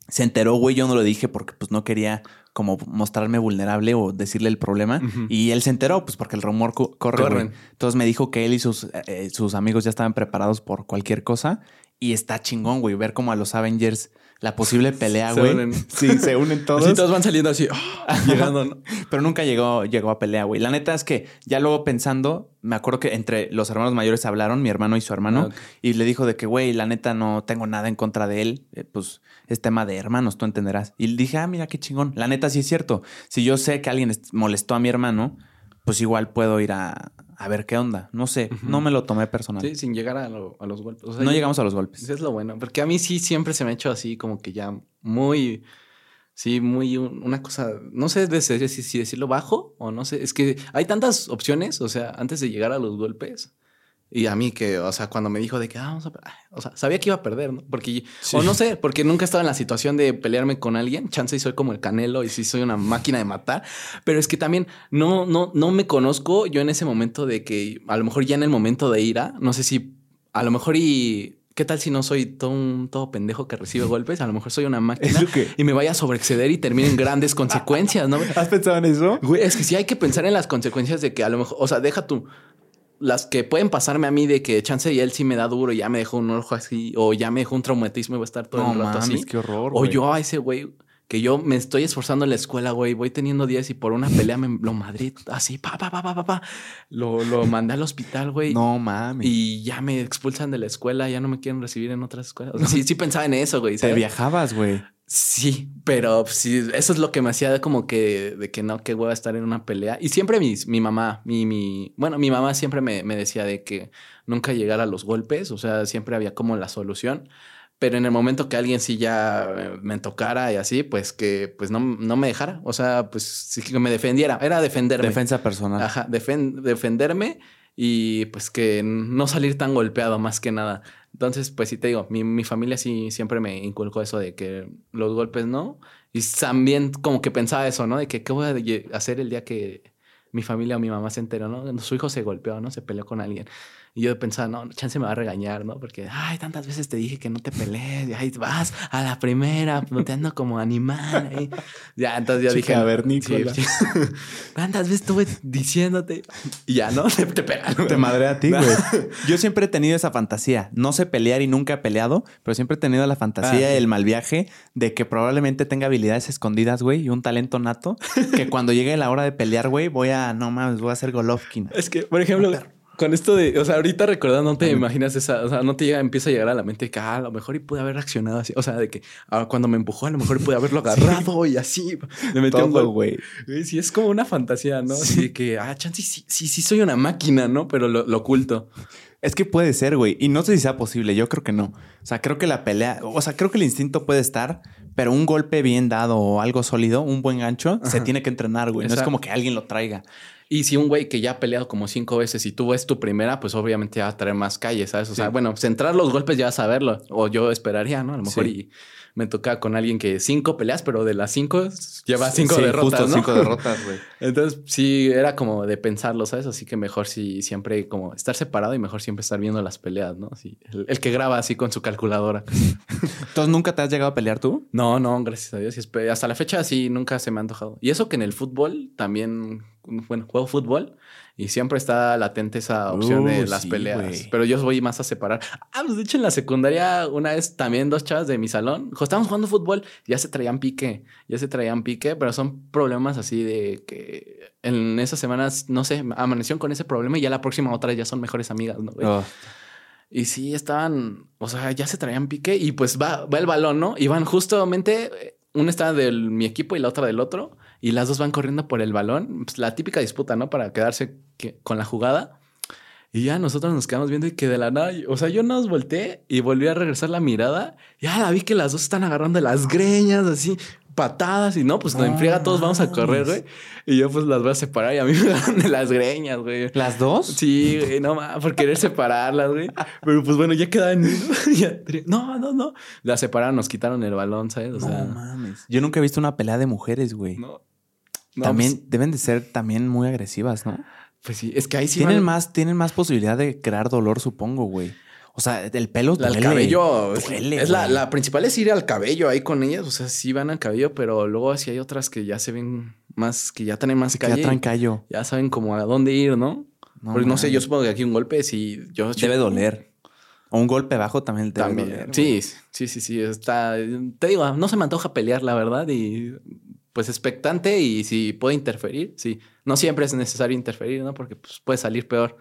se enteró, güey. Yo no lo dije porque pues no quería como mostrarme vulnerable o decirle el problema. Y él se enteró, pues porque el rumor co- corre. Corren. Entonces me dijo que él y sus, eh, sus amigos ya estaban preparados por cualquier cosa. Y está chingón, güey, ver como a los Avengers la posible pelea, Se güey. unen. Sí, se unen todos. Así todos van saliendo así, ah, llegando, ¿no? Pero nunca llegó, llegó a pelea, güey. La neta es que ya luego pensando, me acuerdo que entre los hermanos mayores hablaron, mi hermano y su hermano, y le dijo de que, güey, la neta no tengo nada en contra de él. Eh, pues es tema de hermanos, tú entenderás. Y le dije, ah, mira qué chingón. La neta sí es cierto. Si yo sé que alguien est- molestó a mi hermano, pues igual puedo ir a, a ver qué onda. No sé, no me lo tomé personal. Sí, sin llegar a, lo- a los golpes. O sea, no yo- llegamos a los golpes. Eso es lo bueno. Porque a mí sí siempre se me ha hecho así como que ya muy... Sí, muy un- una cosa, no sé de- si, si decirlo bajo o no sé, es que hay tantas opciones, o sea, antes de llegar a los golpes. Y a mí que, o sea, cuando me dijo de que, ah, vamos a, ay, o sea, sabía que iba a perder, ¿no? Porque, Sí. o no sé, porque nunca he estado en la situación de pelearme con alguien. Chance y soy como el canelo y sí soy una máquina de matar. Pero es que también no, no, no me conozco yo en ese momento de que a lo mejor ya en el momento de ira, no sé si a lo mejor y qué tal si no soy todo un todo pendejo que recibe golpes, a lo mejor soy una máquina y me vaya a sobreexceder y termine en grandes consecuencias, ¿no? ¿Has pensado en eso? Güey, es que sí hay que pensar en las consecuencias de que a lo mejor, o sea, deja tú las que pueden pasarme a mí de que chance y él sí me da duro y ya me dejó un ojo así o ya me dejó un traumatismo y voy a estar todo No el rato mames, así. qué horror. O yo a ese güey que yo me estoy esforzando en la escuela, güey, voy teniendo 10 y por una pelea me lo madrid así, pa, pa, pa, pa, pa, pa. Lo, lo mandé al hospital, güey. No mames. Y ya me expulsan de la escuela, ya no me quieren recibir en otras escuelas. O sea, sí, sí pensaba en eso, güey. Te viajabas, güey. Sí, pero sí, eso es lo que me hacía como que de que no, que hueva estar en una pelea. Y siempre mis, mi mamá, mi, mi, bueno, mi mamá siempre me, me decía de que nunca llegara a los golpes, o sea, siempre había como la solución. Pero en el momento que alguien sí ya me tocara y así, pues que pues no, no me dejara. O sea, pues sí que me defendiera. Era defenderme. Defensa personal. Ajá, defen- defenderme y pues que no salir tan golpeado más que nada. Entonces, pues sí te digo, mi, mi familia sí siempre me inculcó eso de que los golpes no. Y también como que pensaba eso, ¿no? De que qué voy a hacer el día que mi familia o mi mamá se enteró, ¿no? Su hijo se golpeó, ¿no? Se peleó con alguien. Y yo pensaba, no, chance me va a regañar, ¿no? Porque, ay, tantas veces te dije que no te pelees, y ahí vas a la primera, ando como animal. ahí. Ya, entonces yo Chica dije, no, vernícola. sí, sí. tantas veces estuve diciéndote. Y ya, ¿no? Te, te. Te madré a ti, güey. Yo siempre he tenido esa fantasía. No sé pelear y nunca he peleado, pero siempre he tenido la fantasía, Ah, sí. el mal viaje, de que probablemente tenga habilidades escondidas, güey, y un talento nato. Que cuando llegue la hora de pelear, güey, voy a, no mames, voy a ser Golovkin. Es que, por ejemplo, con esto de, o sea, ahorita recordando, no te imaginas esa, o sea, no te llega, empieza a llegar a la mente que ah, a lo mejor y pude haber reaccionado así, o sea, de que ah, cuando me empujó, a lo mejor pude haberlo agarrado y así, me metió un güey. Sí, es como una fantasía, ¿no? Así de que, ah, chance, sí, sí, sí, soy una máquina, ¿no? Pero lo, lo oculto. Es que puede ser, güey. Y no sé si sea posible. Yo creo que no. O sea, creo que la pelea, o sea, creo que el instinto puede estar, pero un golpe bien dado o algo sólido, un buen gancho, se tiene que entrenar, güey. No es como que alguien lo traiga. Y si un güey que ya ha peleado como cinco veces y tú ves tu primera, pues obviamente va a traer más calles, ¿sabes? O sea, Sí. bueno, centrar los golpes ya vas a verlo. O yo esperaría, ¿no? A lo mejor Sí. y me toca con alguien que cinco peleas, pero de las cinco lleva cinco Sí, derrotas, justo ¿no? cinco derrotas, güey. Entonces sí era como de pensarlo, ¿sabes? Así que mejor sí siempre como estar separado y mejor siempre estar viendo las peleas, ¿no? Así, el, el que graba así con su calculadora. Entonces, ¿nunca te has llegado a pelear tú? No, no, gracias a Dios. Hasta la fecha sí nunca se me ha antojado. Y eso que en el fútbol también, bueno, juego fútbol Y siempre está latente esa opción de Uh, las sí, peleas. Pero yo voy más a separar. Ah, pues de hecho en la secundaria una vez también dos chavas de mi salón, estábamos jugando fútbol, ya se traían pique, ya se traían pique, pero son problemas así de que en esas semanas, no sé, amanecieron con ese problema y ya la próxima otra ya son mejores amigas. Oh, Y sí, estaban, o sea, ya se traían pique y pues va, va el balón, ¿no? Y van justamente, una está de mi equipo y la otra del otro, y las dos van corriendo por el balón, pues, la típica disputa, ¿no? Para quedarse que- con la jugada. Y ya nosotros nos quedamos viendo y que de la nada, o sea, yo nos volteé y volví a regresar la mirada. Ya la vi que las dos están agarrando las greñas, así, patadas, y no, pues nos No enfriega, todos vamos a correr, güey. Y yo pues las voy a separar y a mí me agarran de las greñas, güey. ¿Las dos? Sí, güey, no más, por querer separarlas, güey. Pero pues bueno, ya quedaban. no, no, no. Las separaron, nos quitaron el balón, ¿sabes? O sea, no mames. Yo nunca he visto una pelea de mujeres, güey. no. No, también pues, deben de ser también muy agresivas, ¿no? pues sí, es que ahí sí tienen van- más, tienen más posibilidad de crear dolor, supongo, güey. O sea, el pelo La- el duele. cabello es, Duele, es la, la principal es ir al cabello ahí con ellas, o sea, sí van al cabello, pero luego sí hay otras que ya se ven más, que ya tienen más Que ya calle. traen callo. ya saben como a dónde ir, ¿no? No, Porque no sé, yo supongo que aquí un golpe sí, yo Debe doler. O un golpe bajo también debe También. doler. sí, sí, sí, sí. Está. Te digo, no se me antoja pelear, la verdad. Y pues expectante. Y si puede interferir, sí. No siempre es necesario interferir, ¿no? Porque pues, puede salir peor.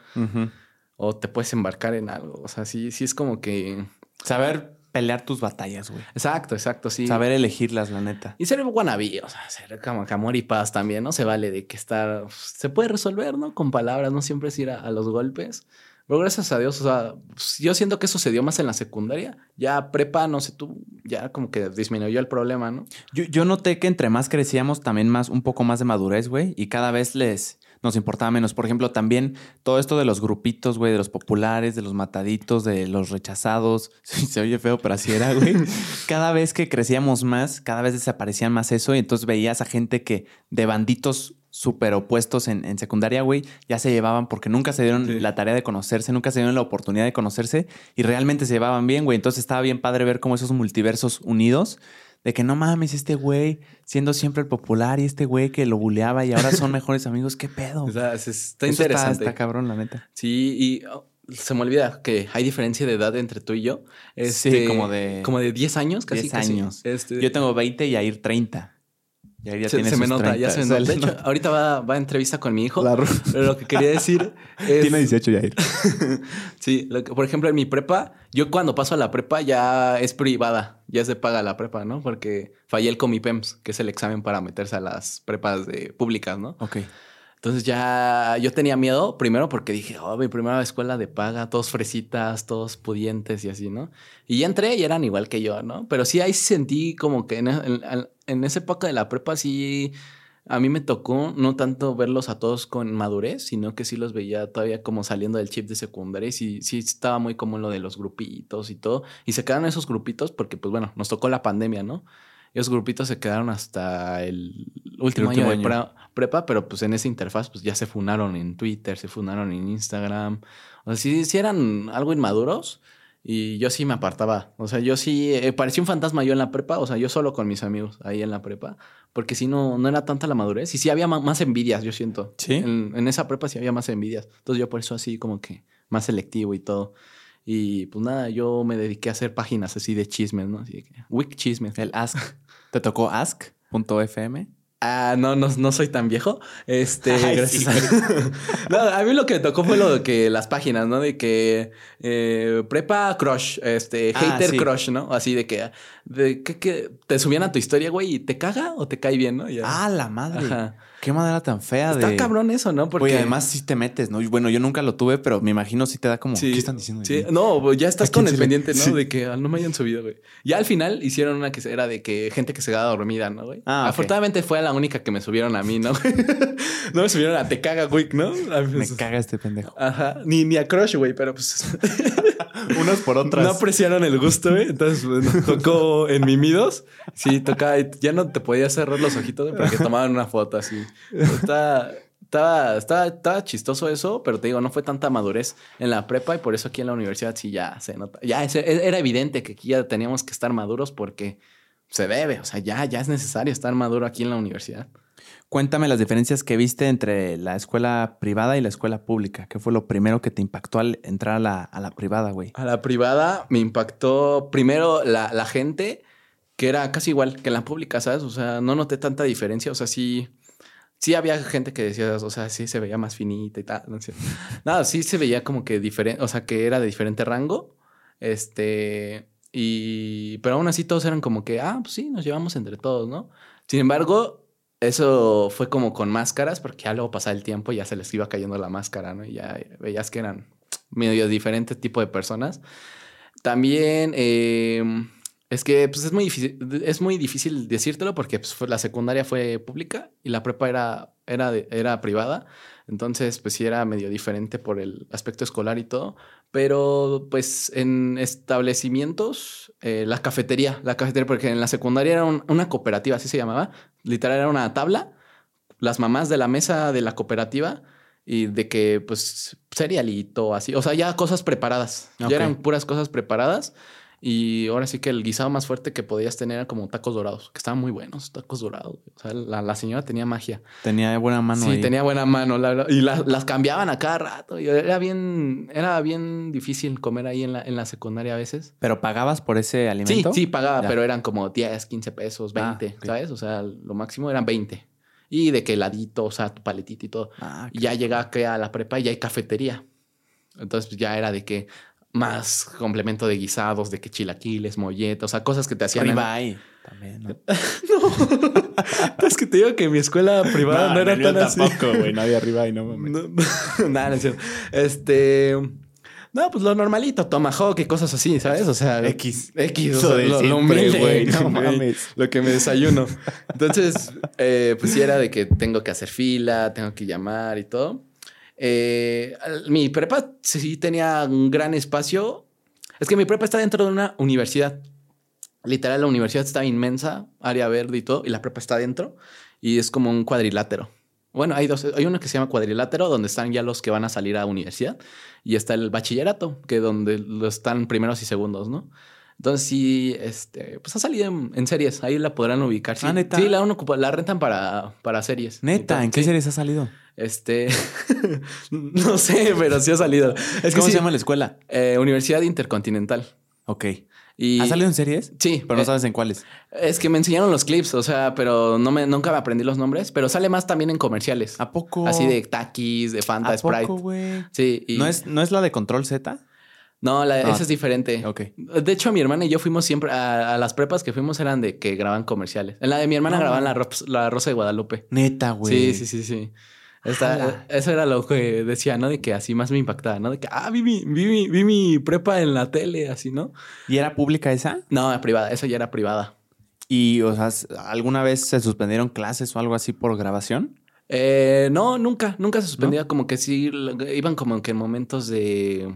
O te puedes embarcar en algo. O sea, sí, sí es como que. Saber pelear tus batallas, güey. Exacto, exacto, sí. Saber elegirlas, la neta. Y ser wannabe, o sea, ser como que amor y paz también, ¿no? Se vale de que estar. Se puede resolver, ¿no? Con palabras, no siempre es ir a, a los golpes. Pero gracias a Dios, o sea, yo siento que eso se dio más en la secundaria. Ya prepa, no sé tú, ya como que disminuyó el problema, ¿no? Yo, yo noté que entre más crecíamos, también más, un poco más de madurez, güey. Y cada vez les nos importaba menos. Por ejemplo, también todo esto de los grupitos, güey, de los populares, de los mataditos, de los rechazados. Se oye feo, pero así era, güey. Cada vez que crecíamos más, cada vez desaparecían más eso. Y entonces veías a gente que de banditos súper opuestos en, en secundaria, güey, ya se llevaban porque nunca se dieron Sí. la tarea de conocerse, nunca se dieron la oportunidad de conocerse y realmente se llevaban bien, güey. Entonces estaba bien padre ver cómo esos multiversos unidos de que no mames, este güey siendo siempre el popular y este güey que lo buleaba y ahora son mejores amigos. ¿Qué pedo? O sea, es- está Eso interesante. Está, cabrón, la neta. Sí, y oh, se me olvida que hay diferencia de edad entre tú y yo. Sí, Este, como de- Como de 10 años, casi. 10 casi. años. Este, Yo tengo 20 y Yair 30. Yair ya se, tiene se me nota, ya 30. se me nota. De no- hecho, ahorita va, va a entrevista con mi hijo. La Pero lo que quería decir es... 18 Yair. Sí, lo que- por ejemplo, en mi prepa, yo cuando paso a la prepa ya es privada, ya es de paga la prepa, ¿no? Porque fallé el Comipems, que es el examen para meterse a las prepas de, públicas, ¿no? Ok. Entonces ya yo tenía miedo, primero porque dije, oh, mi primera escuela de paga, todos fresitas, todos pudientes y así, ¿no? Y ya entré y eran igual que yo, ¿no? Pero sí ahí sentí como que en, en- en esa época de la prepa sí, a mí me tocó no tanto verlos a todos con madurez, sino que sí los veía todavía como saliendo del chip de secundaria y sí, sí estaba muy común lo de los grupitos y todo. Y se quedaron esos grupitos porque, pues bueno, nos tocó la pandemia, ¿no? Esos grupitos se quedaron hasta el último, último año, de pre- prepa, pero pues en esa interfaz pues ya se funaron en Twitter, se funaron en Instagram. O sea, sí, sí eran algo inmaduros y yo sí me apartaba. O sea, yo sí eh, parecía un fantasma yo en la prepa, o sea, yo solo con mis amigos ahí en la prepa, porque si no, no era tanta la madurez y sí había más envidias, yo siento. ¿Sí? En, en esa prepa sí había más envidias. Entonces yo por eso así como que más selectivo y todo. Y pues nada, yo me dediqué a hacer páginas así de chismes, ¿no? Así que, Wik chismes. El Ask. ¿Te tocó Ask.fm? Ah, no, no, no soy tan viejo. Este, Ay, gracias sí. a... no, a mí lo que me tocó fue lo de que las páginas, ¿no? De que eh, prepa crush, este, Ah, hater sí. crush, ¿no? Así de que, de que, que te subían a tu historia, güey, y te caga o te cae bien, ¿no? Ya. Ah, la madre. Ajá. Qué manera tan fea Está de. cabrón eso, ¿no? Oye, además sí te metes, ¿no? Y Bueno, yo nunca lo tuve, pero me imagino sí te da como. Sí, ¿Qué están diciendo? Sí, no, pues ya estás ¿A quién con el le- pendiente, ¿no? Sí. De que ah, no me hayan subido, güey. Ya al final hicieron una que era de que gente que se quedaba dormida, ¿no, güey? Ah. Afortunadamente fue la única que me subieron a mí, ¿no? no me subieron a Te Caga Week, ¿no? A- Me caga este pendejo. Ajá. Ni, ni a Crush, güey, pero pues Unas por no apreciaron el gusto, güey. Entonces pues, nos tocó en Mimidos. Sí, tocaba. Ya no te podías cerrar los ojitos, güey, porque tomaban una foto así. Está. Estaba, estaba, estaba chistoso eso, pero te digo, no fue tanta madurez en la prepa y por eso aquí en la universidad sí ya se nota. Ya es- era evidente que aquí ya teníamos que estar maduros porque se debe, o sea, ya, ya es necesario estar maduro aquí en la universidad. Cuéntame las diferencias que viste entre la escuela privada y la escuela pública. ¿Qué fue lo primero que te impactó al entrar a la, a la privada, güey? A la privada me impactó primero la, la gente, que era casi igual que en la pública, ¿sabes? O sea, no noté tanta diferencia. O sea, sí, sí había gente que decía, o sea, sí se veía más finita y tal. No, sé. Nada, sí se veía como que diferente, o sea, que era de diferente rango. Este, y, pero aún así todos eran como que, ah, pues sí, nos llevamos entre todos, ¿no? Sin embargo, eso fue como con máscaras, porque ya luego pasaba el tiempo y ya se les iba cayendo la máscara, ¿no? Y ya veías que eran medio diferentes tipos de personas. También eh, es que pues, es, muy difícil, es muy difícil decírtelo porque pues, la secundaria fue pública y la prepa era, era, era privada. Entonces, pues sí era medio diferente por el aspecto escolar y todo. Pero pues en establecimientos, eh, la cafetería, la cafetería, porque en la secundaria era una cooperativa, así se llamaba. Literal era una tabla, las mamás de la mesa de la cooperativa y de que pues cerealito, así. O sea, ya cosas preparadas. Ya eran puras cosas preparadas. Y ahora sí que el guisado más fuerte que podías tener era como tacos dorados, que estaban muy buenos, tacos dorados. O sea, la, señora tenía magia. Tenía buena mano. Sí, tenía buena mano. y las cambiaban a cada rato. Y era bien, era bien difícil comer ahí en la, en la secundaria a veces. ¿Pero pagabas por ese alimento? Sí, sí, pagaba, pero eran como 10, 15 pesos, 20, ah, ¿sabes? O sea, lo máximo eran 20. Y de que heladito, o sea, tu paletito y todo. Ah, y ya llegaba a la prepa y ya hay cafetería. Entonces pues, ya era de que más complemento de guisados, de que chilaquiles, molletos, o sea, cosas que te hacían. Ribeye también, ¿no? no. es que te digo que mi escuela privada no, era tan así. Tampoco, güey, no había ribeye, no mames. nada, no es cierto. Este. No, pues lo normalito, tomahawk y cosas así, ¿sabes? O sea, X. X, o sea, lo, humilde, güey, no mames. Lo que me desayuno. Entonces, eh, pues sí era de que tengo que hacer fila, tengo que llamar y todo. Eh, mi prepa sí tenía un gran espacio. Es que mi prepa está dentro de una universidad. Literal, la universidad está inmensa, área verde y todo, y la prepa está dentro. Y es como un cuadrilátero. Bueno, hay dos. Hay uno que se llama cuadrilátero, donde están ya los que van a salir a universidad. Y está el bachillerato, que donde están primeros y segundos, ¿no? Entonces sí, este, pues ha salido en, series. Ahí la podrán ubicar. Sí, ah, neta. Sí, la, la rentan para, para series. Neta, ¿en qué series ha salido? Este, no sé, pero sí ha salido. ¿Cómo se llama la escuela? Eh, Universidad Intercontinental. Ok. ¿Ha salido en series? Sí. Pero no eh, sabes en cuáles. Es que me enseñaron los clips, o sea, pero no me, nunca me aprendí los nombres, pero sale más también en comerciales. ¿A poco? Así de Takis, de Fanta, ¿A Sprite. Poco, güey? Sí. ¿No, es, ¿No es la de Control Z? No, la, esa es diferente. Ok. De hecho, mi hermana y yo fuimos siempre a, las prepas que fuimos eran de que graban comerciales. En la de mi hermana grababan la, la Rosa de Guadalupe. Neta, güey. Sí, sí, sí, sí eso era lo que decía, ¿no? De que así más me impactaba, ¿no? De que, ah, vi mi, vi vi mi prepa en la tele, así, ¿no? ¿Y era pública esa? No, era privada, esa ya era privada. ¿Y, o sea, alguna vez se suspendieron clases o algo así por grabación? Eh, no, nunca, nunca se suspendía. Como que sí, iban como que en momentos de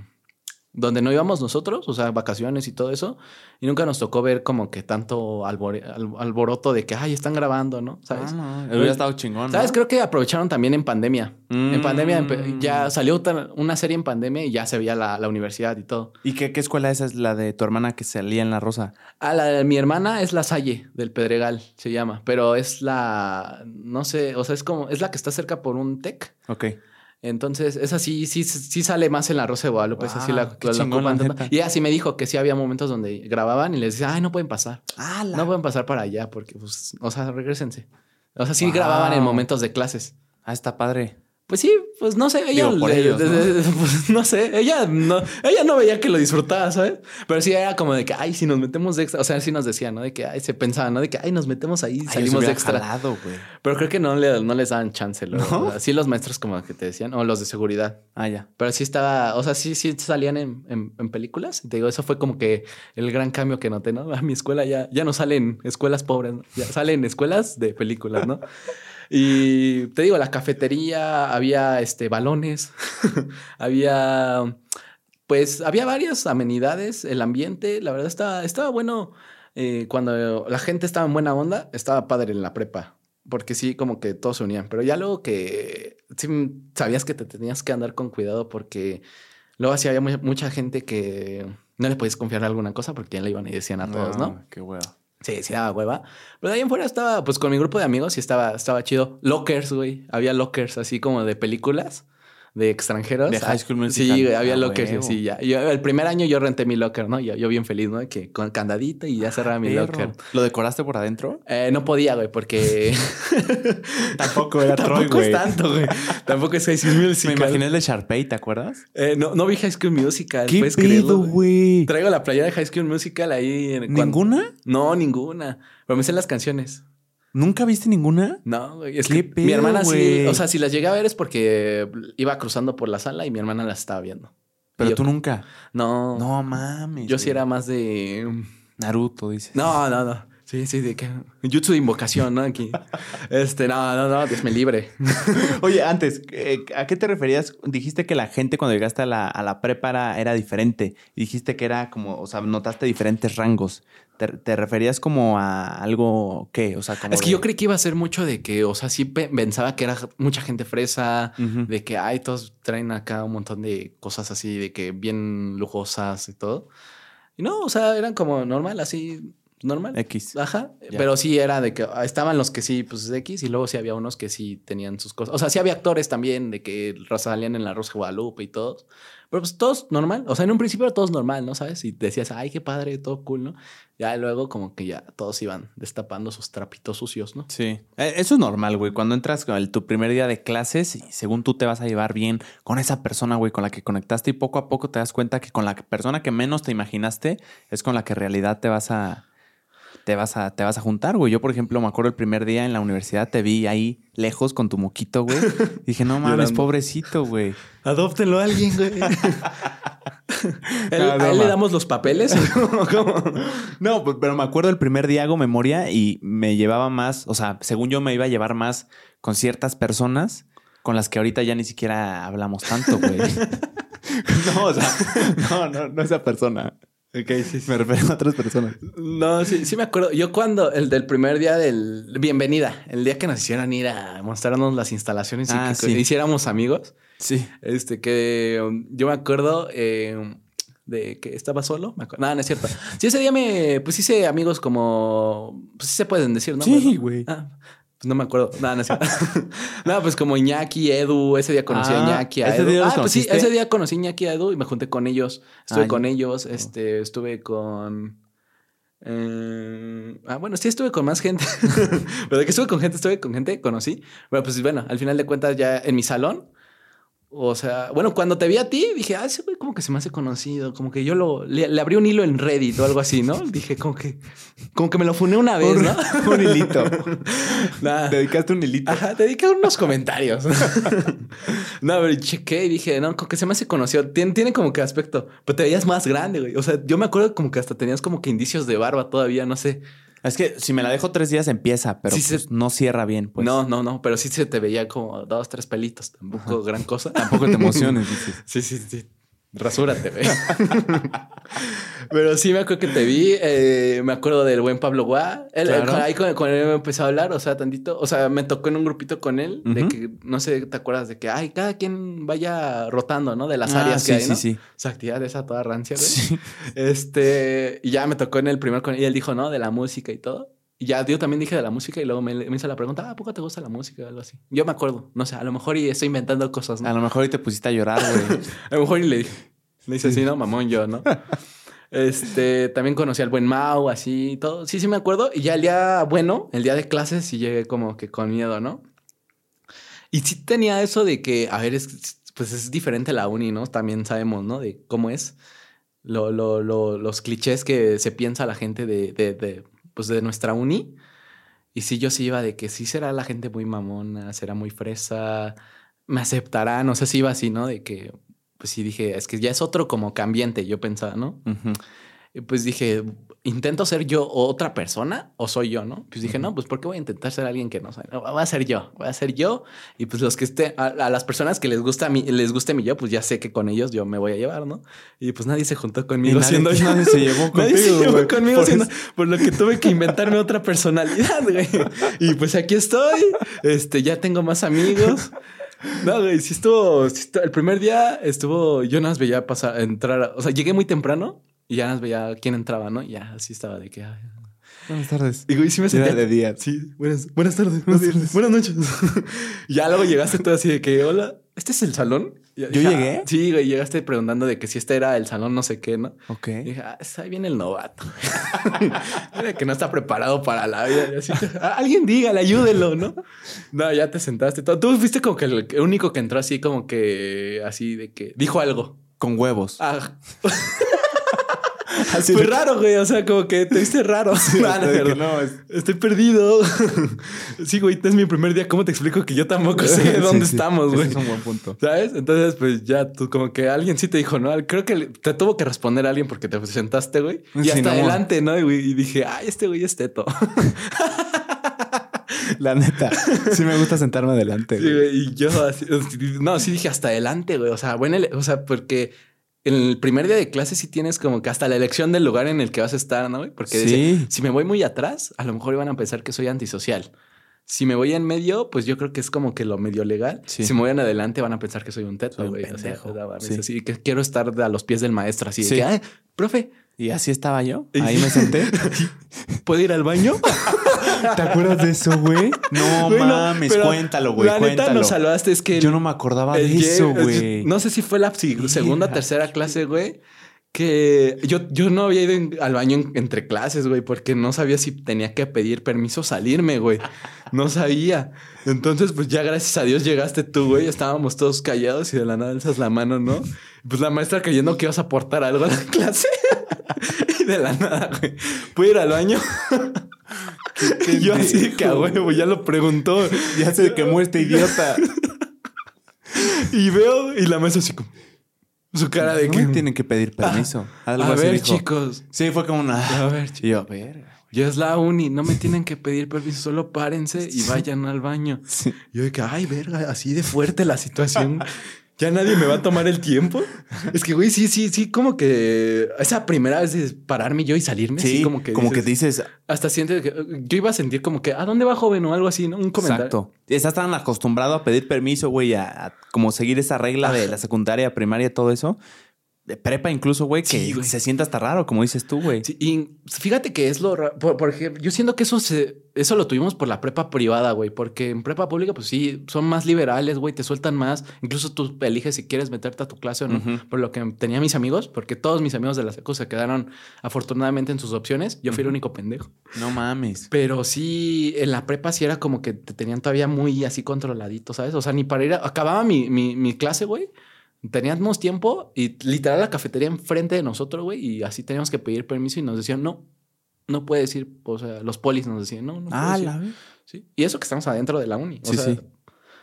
donde no íbamos nosotros, o sea, vacaciones y todo eso, y nunca nos tocó ver como que tanto alboroto de que, ay, están grabando, ¿no? ¿Sabes? Ah, no, hubiera estado chingón. ¿Sabes? Creo que aprovecharon también en pandemia. En pandemia ya mm. salió una serie en pandemia y ya se veía la, universidad y todo. ¿Y qué, qué, escuela esa es la de tu hermana que salía en La Rosa? Ah, la de mi hermana es La Salle, del Pedregal, se llama, pero es la, no sé, o sea, es como, es la que está cerca por un TEC. Ok. Entonces, esa sí, sí, sí sale más en la Rosa de Guadalupe. así la, la, Y así me dijo que sí había momentos donde grababan y les decía, ay, no pueden pasar. No pueden pasar para allá porque, pues, o sea, regresense. O sea, sí grababan en momentos de clases. Ah, está padre. Pues sí, pues no sé, ella ¿no? Pues, no sé, ella no, ella no veía que lo disfrutaba, ¿sabes? Pero sí era como de que, ay, si nos metemos de extra, o sea, sí nos decía, ¿no? De que, ay, se pensaba, ¿no? De que, ay, nos metemos ahí, salimos de extra. Pero creo que no, le, no les daban chance, ¿no? Así los maestros como que te decían, o los de seguridad. Ah, ya. Pero sí estaba, o sea, sí, sí salían en, en, películas. Te digo, eso fue como que el gran cambio que noté, ¿no? A mi escuela ya, ya no salen escuelas pobres, ya salen escuelas de películas, ¿no? Y te digo, la cafetería, había este, balones, había, pues, había varias amenidades, el ambiente, la verdad estaba, estaba bueno. Eh, cuando la gente estaba en buena onda, estaba padre en la prepa. Porque sí, como que todos se unían. Pero ya luego que sí sabías que te tenías que andar con cuidado porque luego así había mucha, gente que no le podías confiar alguna cosa porque ya le iban y decían a todos, ¿no? Qué bueno. Sí, sí daba hueva. Pero de ahí en fuera estaba, pues con mi grupo de amigos y estaba, estaba chido. Lockers, güey. Había lockers así como de películas de extranjeros. De High School Musical. Sí, había Ah, lockers huevo. así ya. Yo, el primer año yo renté mi locker, ¿no? Yo, yo bien feliz, ¿no? Que con candadito y ya cerraba mi Perro. locker. ¿Lo decoraste por adentro? Eh, no podía, güey, porque... Tampoco era Troy, Tampoco güey. es tanto, güey. Tampoco es High School Me Musical. imaginé el de Sharpay, ¿te acuerdas? Eh, no, no vi High School Musical. ¿Qué ¿puedes pedo, güey? Traigo la playera de High School Musical ahí. En, cuando- ¿Ninguna? No, ninguna. Pero me sé las canciones. ¿Nunca viste ninguna? No, güey. Es ¿Qué que mi hermana sí. O sea, si las llegué a ver es porque iba cruzando por la sala y mi hermana las estaba viendo. Pero yo- tú nunca. No. No mames. Yo sí era más de. Naruto, dices. No, no, no. Sí, sí, de que. Jutsu de invocación, ¿no? Aquí. Este, no, no, no, Dios me libre. Oye, antes, eh, ¿a qué te referías? Dijiste que la gente cuando llegaste a la, a la prepa era, diferente. Dijiste que era como, o sea, notaste diferentes rangos. ¿Te, te referías como a algo qué? O sea, como Es que de- yo creí que iba a ser mucho de que, o sea, sí pe- pensaba que era mucha gente fresa, de que, ay, todos traen acá un montón de cosas así, de que bien lujosas y todo. Y no, o sea, eran como normal, así, normal. X. Ajá. Ya. Pero sí era de que ah, estaban los que sí, pues X, y luego sí había unos que sí tenían sus cosas. O sea, sí había actores también de que salían en la Rosa de Guadalupe y todos. Pero pues todos normal. O sea, en un principio era todos normal, ¿no? ¿Sabes? Y decías, ay, qué padre, todo cool, ¿no? Ya luego como que ya todos iban destapando sus trapitos sucios, ¿no? Sí. Eh, Eso es normal, güey. Cuando entras con el- tu primer día de clases y según tú te vas a llevar bien con esa persona, güey, con la que conectaste y poco a poco te das cuenta que con la persona que menos te imaginaste es con la que en realidad te vas a te vas a te vas a juntar, güey. Yo, por ejemplo, me acuerdo el primer día en la universidad te vi ahí lejos con tu moquito, güey. Dije, "No mames, pobrecito, güey." Adóptenlo a alguien, güey. No, ¿A él le damos los papeles? ¿Cómo? No, pues, pero me acuerdo el primer día hago memoria y me llevaba más, o sea, según yo me iba a llevar más con ciertas personas con las que ahorita ya ni siquiera hablamos tanto, güey. no, o sea, no, no, no esa persona. Ok, sí, sí. Me refiero a otras personas. No, sí, sí me acuerdo. Yo cuando, el del primer día del Bienvenida, el día que nos hicieron ir a mostrarnos las instalaciones y Ah, que sí. hiciéramos amigos, Sí. este, que um, yo me acuerdo eh, de que estaba solo. Me acuerdo. No, no es cierto. Sí, ese día me, pues hice amigos como, pues sí se pueden decir, ¿no? Sí, güey. Ah, no me acuerdo. No, no cierto. no, pues como Iñaki, Edu, ese día conocí a Ah, Iñaki, a ¿ese Edu. día ah, pues sí, ese día conocí a Iñaki, a Edu y me junté con ellos. Estuve Ah, con ellos, este, estuve con... eh, ah, bueno, sí estuve con más gente. Pero de que estuve con gente, estuve con gente, conocí. Pero pues bueno, al final de cuentas ya en mi salón. O sea, bueno, cuando te vi a ti, dije, ah, ese güey como que se me hace conocido. Como que yo lo, le, le abrí un hilo en Reddit o algo así, ¿no? Dije, como que, como que me lo funé una vez, Un- ¿no? un hilito. Nah. Dedicaste un hilito. Ajá, te dediqué unos comentarios. no, pero chequé y dije, no, como que se me hace conocido. Tiene, tiene como que aspecto, pero te veías más grande, güey. O sea, yo me acuerdo como que hasta tenías como que indicios de barba todavía, no sé. Es que si me la dejo tres días empieza, pero Sí, se- pues, no cierra bien, pues. no, no, no, pero sí se te veía como dos, tres pelitos. Tampoco gran cosa. Tampoco te emociones. Sí, sí, sí. Rasúrate, güey. Pero sí me acuerdo que te vi. eh, me acuerdo del buen Pablo Guá. Él, Claro. con- ahí con, con él me empecé a hablar, o sea, tantito. O sea, me tocó en un grupito con él. De que, no sé, ¿te acuerdas? De que, ay, cada quien vaya rotando, ¿no? De las Ah, áreas sí, que hay, sí, ¿no? sí. Esa actividad esa toda rancia, güey. Sí. Este, y ya me tocó en el primer con y él dijo, ¿no? De la música y todo. Y ya yo también dije de la música y luego me, me hizo la pregunta, ah, ¿a poco te gusta la música? O algo así. Yo me acuerdo, no sé, a lo mejor y estoy inventando cosas, ¿no? A lo mejor hoy te pusiste a llorar, güey. A lo mejor y le. Le dice así, ¿no? Mamón yo, ¿no? Este, también conocí al buen Mau, así y todo. Sí, sí me acuerdo. Y ya el día bueno, el día de clases, sí llegué como que con miedo, ¿no? Y sí tenía eso de que, a ver, es, pues es diferente la uni, ¿no? También sabemos, ¿no? De cómo es lo, lo, lo- los clichés que se piensa la gente de, de, de, pues de nuestra uni. Y sí, yo sí iba de que sí será la gente muy mamona, será muy fresa, me aceptará, no sé si iba así, ¿no? De que, pues sí dije, es que ya es otro como cambiante, yo pensaba, ¿no? Pues dije, ¿intento ser yo otra persona o soy yo, no? Pues dije, no, pues ¿por qué voy a intentar ser alguien que no soy? No, voy a ser yo, voy a ser yo. Y pues los que estén, a, a las personas que les gusta mi, les guste mi yo, pues ya sé que con ellos yo me voy a llevar, ¿no? Y pues nadie se juntó conmigo Y nadie- siendo yo. nadie se llevó Nadie se contigo, llevó conmigo Por siendo- por lo que tuve que inventarme otra personalidad, güey. Y pues aquí estoy. Este, ya tengo más amigos. No, güey, sí estuvo, sí estuvo- El primer día estuvo. Yo nada más veía pasar, entrar. o sea, llegué muy temprano y ya veía quién entraba, ¿no? Y ya así estaba de que. ay. Buenas tardes. Y güey, sí me Era sentía de día. Sí, buenas, buenas tardes, buenas, tardes, buenas noches. Y ya luego llegaste tú así de que, hola, ¿este es el salón? Y ¿Yo dije, llegué? Sí, güey, llegaste preguntando de que si este era el salón no sé qué, ¿no? Ok. Y dije, ah, está bien el novato. Mira que no está preparado para la vida. Y así, "Ah, alguien dígale, ayúdelo, ¿no? No, ya te sentaste. todo. Tú fuiste como que el el único que entró así como que, así de que dijo algo. Con huevos. Ah, Así fue de- raro, güey. O sea, como que te viste raro. Ah, no, de que perdón. no, es- Estoy perdido. sí, güey, este es mi primer día. ¿Cómo te explico que yo tampoco sé Sí, dónde sí. estamos, güey? Es un buen punto. ¿Sabes? Entonces, pues ya tú, como que alguien sí te dijo, ¿no? Creo que te tuvo que responder a alguien porque te sentaste, güey. Y Sí, hasta no. adelante, ¿no? Y, güey, y dije, ay, este güey es teto. La neta. Sí me gusta sentarme adelante. Sí, güey, y yo así, no, sí dije hasta adelante, güey. O sea, bueno, o sea, porque en el primer día de clase sí tienes como que hasta la elección del lugar en el que vas a estar, ¿no? Porque Sí. decía, si me voy muy atrás, a lo mejor iban a pensar que soy antisocial. Si me voy en medio, pues yo creo que es como que lo medio legal. Sí. Si me voy en adelante, van a pensar que soy un teto, güey. O sea, Sí. así que quiero estar a los pies del maestro, así de que, profe, Y así estaba yo. Ahí me senté. ¿puedo ir al baño? ¿Te acuerdas de eso, güey? No mames, cuéntalo, güey. La neta Cuéntalo. nos salvaste, es que Yo no me acordaba de eso, güey. No sé si fue la segunda, Mira. tercera clase, güey. Que yo, yo no había ido en- al baño en- entre clases, güey, porque no sabía si tenía que pedir permiso o salirme, güey. No sabía. Entonces, pues ya gracias a Dios llegaste tú, güey. Estábamos todos callados y de la nada alzas la mano, ¿no? Pues la maestra creyendo que ibas a aportar algo a la clase. y de la nada, güey. ¿Puedo ir al baño? yo así de que a huevo, ya lo preguntó. Ya se quemó este idiota. Y veo, y la maestra así como. Su cara de no que. me tienen que pedir permiso. Algo a así ver, dijo. chicos. Sí, fue como una. A ver, chicos. Yo, verga. Ya es la uni, no me tienen que pedir permiso, solo párense y vayan al baño. Sí. Yo que, ay, verga, así de fuerte la situación. Ya nadie me va a tomar el tiempo. Es que, güey, sí, sí, sí, como que esa primera vez de pararme yo y salirme, Sí, así como que. como que dices- dices, Hasta sientes que yo iba a sentir como que, ¿a dónde va joven o algo así, no? Un comentario. exacto. Estás tan acostumbrado a pedir permiso, güey, a, a como seguir esa regla de la secundaria, primaria, todo eso. De prepa incluso, güey, que Sí, güey. se sienta hasta raro, como dices tú, güey. Sí, y fíjate que es lo ra- por, por ejemplo, yo siento que eso se, eso lo tuvimos por la prepa privada, güey, porque en prepa pública, pues sí, son más liberales, güey, te sueltan más. Incluso tú eliges si quieres meterte a tu clase o no. Por lo que tenía mis amigos, porque todos mis amigos de la secu se quedaron afortunadamente en sus opciones. Yo fui el único pendejo. No mames. Pero sí, en la prepa sí era como que te tenían todavía muy así controladito, ¿sabes? O sea, ni para ir a... Acababa mi, mi, mi clase, güey. Teníamos tiempo y literal la cafetería enfrente de nosotros, güey. Y así teníamos que pedir permiso y nos decían, no, no puedes ir. O sea, los polis nos decían, no, no Ah, puedes ir". la ve- Sí. Y eso que estamos adentro de la uni. O Sí, sea, sí.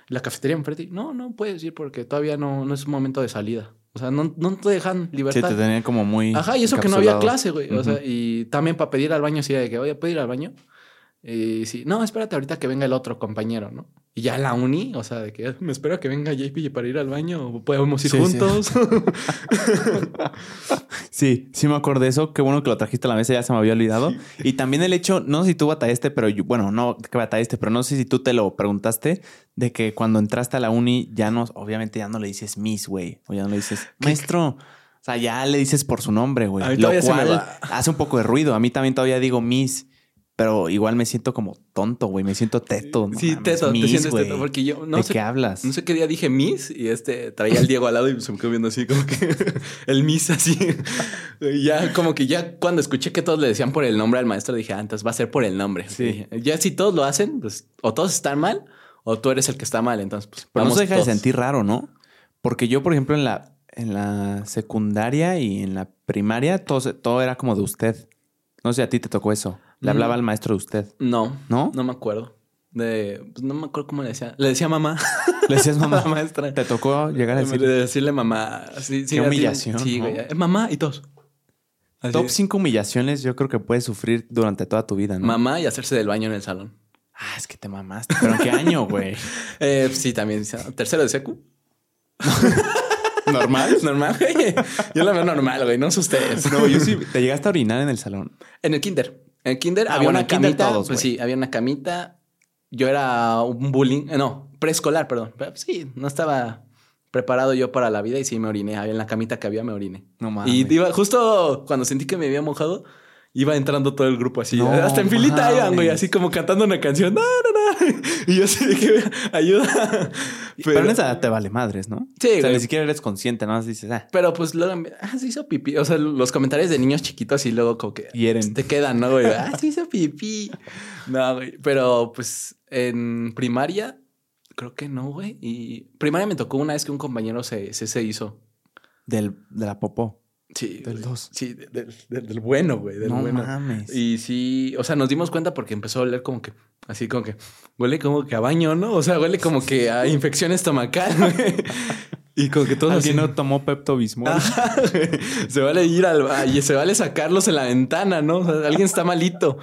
la cafetería enfrente. No, no puedes ir porque todavía no, no es un momento de salida. O sea, no, no te dejan Sí, libertad. te tenían como muy. Ajá, y eso que no había clase, güey. O sea, y también para pedir al baño, sí, de que, oye, ¿puedo ir al baño? Y sí, no, espérate ahorita que venga el otro compañero, ¿no? Y ya la uni, o sea, de que me espero que venga JP para ir al baño o podemos ir Sí, juntos. Sí, sí me acuerdo de eso. Qué bueno que lo trajiste a la mesa, ya se me había olvidado. Y también el hecho, no sé si tú batallaste, pero yo, bueno, no que batallaste, pero no sé si tú te lo preguntaste, de que cuando entraste a la uni ya no, obviamente ya no le dices Miss, güey, o ya no le dices maestro. O sea, ya le dices por su nombre, güey. Lo cual hace un poco de ruido. A mí también todavía digo Miss, pero igual me siento como tonto, güey. Me siento teto. no sí, mames, teto, te Miss, sientes güey. teto. Porque yo no ¿De sé, qué hablas? no sé qué día dije Miss y este traía al Diego al lado y se me quedó viendo así como que el Miss así. Y ya como que ya cuando escuché que todos le decían por el nombre al maestro dije, ah, entonces va a ser por el nombre. Sí. Dije, ya si todos lo hacen, pues o todos están mal o tú eres el que está mal. Entonces, pues Pero no vamos se deja todos. de sentir raro, ¿no? Porque yo, por ejemplo, en la, en la secundaria y en la primaria, todo, todo era como de usted. No sé a ti te tocó eso. Le Mm. hablaba al maestro de usted. No, ¿No? no me acuerdo. De, pues no me acuerdo cómo le decía. Le decía mamá. Le decías mamá. maestra. Te tocó llegar a De decir decirle mamá. Sí, sí, Qué así- humillación, Sí, ¿no? güey. Eh, Mamá y todos. Así, top 5 humillaciones yo creo que puedes sufrir durante toda tu vida, ¿no? Mamá y hacerse del baño en el salón. Ah, es que te mamaste. ¿Pero en qué año, güey? Eh, sí, también. Tercero de secu. ¿Normal? Normal, güey. Yo la veo normal, güey. No sé ustedes. No, yo sí. ¿Te llegaste a orinar en el salón? En el kinder. En el kinder Ah, había bueno, una camita. todos, pues sí, había una camita. Yo era un bullying. eh, No, preescolar, perdón. Pero sí, no estaba preparado yo para la vida y sí me oriné. Había en la camita que había, me oriné. No mames. Y iba, justo cuando sentí que me había mojado, iba entrando todo el grupo así. No hasta en filita iban, güey, así como cantando una canción. No, no, no. Y yo así de que ayuda. Pero, en esa te vale madres, ¿no? Sí, O sea, güey. ni siquiera eres consciente, nada más dices, ah. Pero pues luego, ah, se hizo pipí. O sea, los comentarios de niños chiquitos y luego como que Hieren. te quedan, ¿no, güey? Ah, se hizo pipí. No, güey. Pero pues en primaria, creo que no, güey. Y primaria me tocó una vez que un compañero se, se, se hizo. Del, de la popó. Sí. Del güey. dos. Sí, de- del- del- del bueno, güey. Del no bueno. mames. Y sí, o sea, nos dimos cuenta porque empezó a oler como que, así como que, huele como que a baño, ¿no? O sea, huele como que a infección estomacal, güey. Y como que todos ¿Alguien así, no tomó Pepto Bismol? Se vale ir al y se vale sacarlos en la ventana, ¿no? O sea, alguien está malito.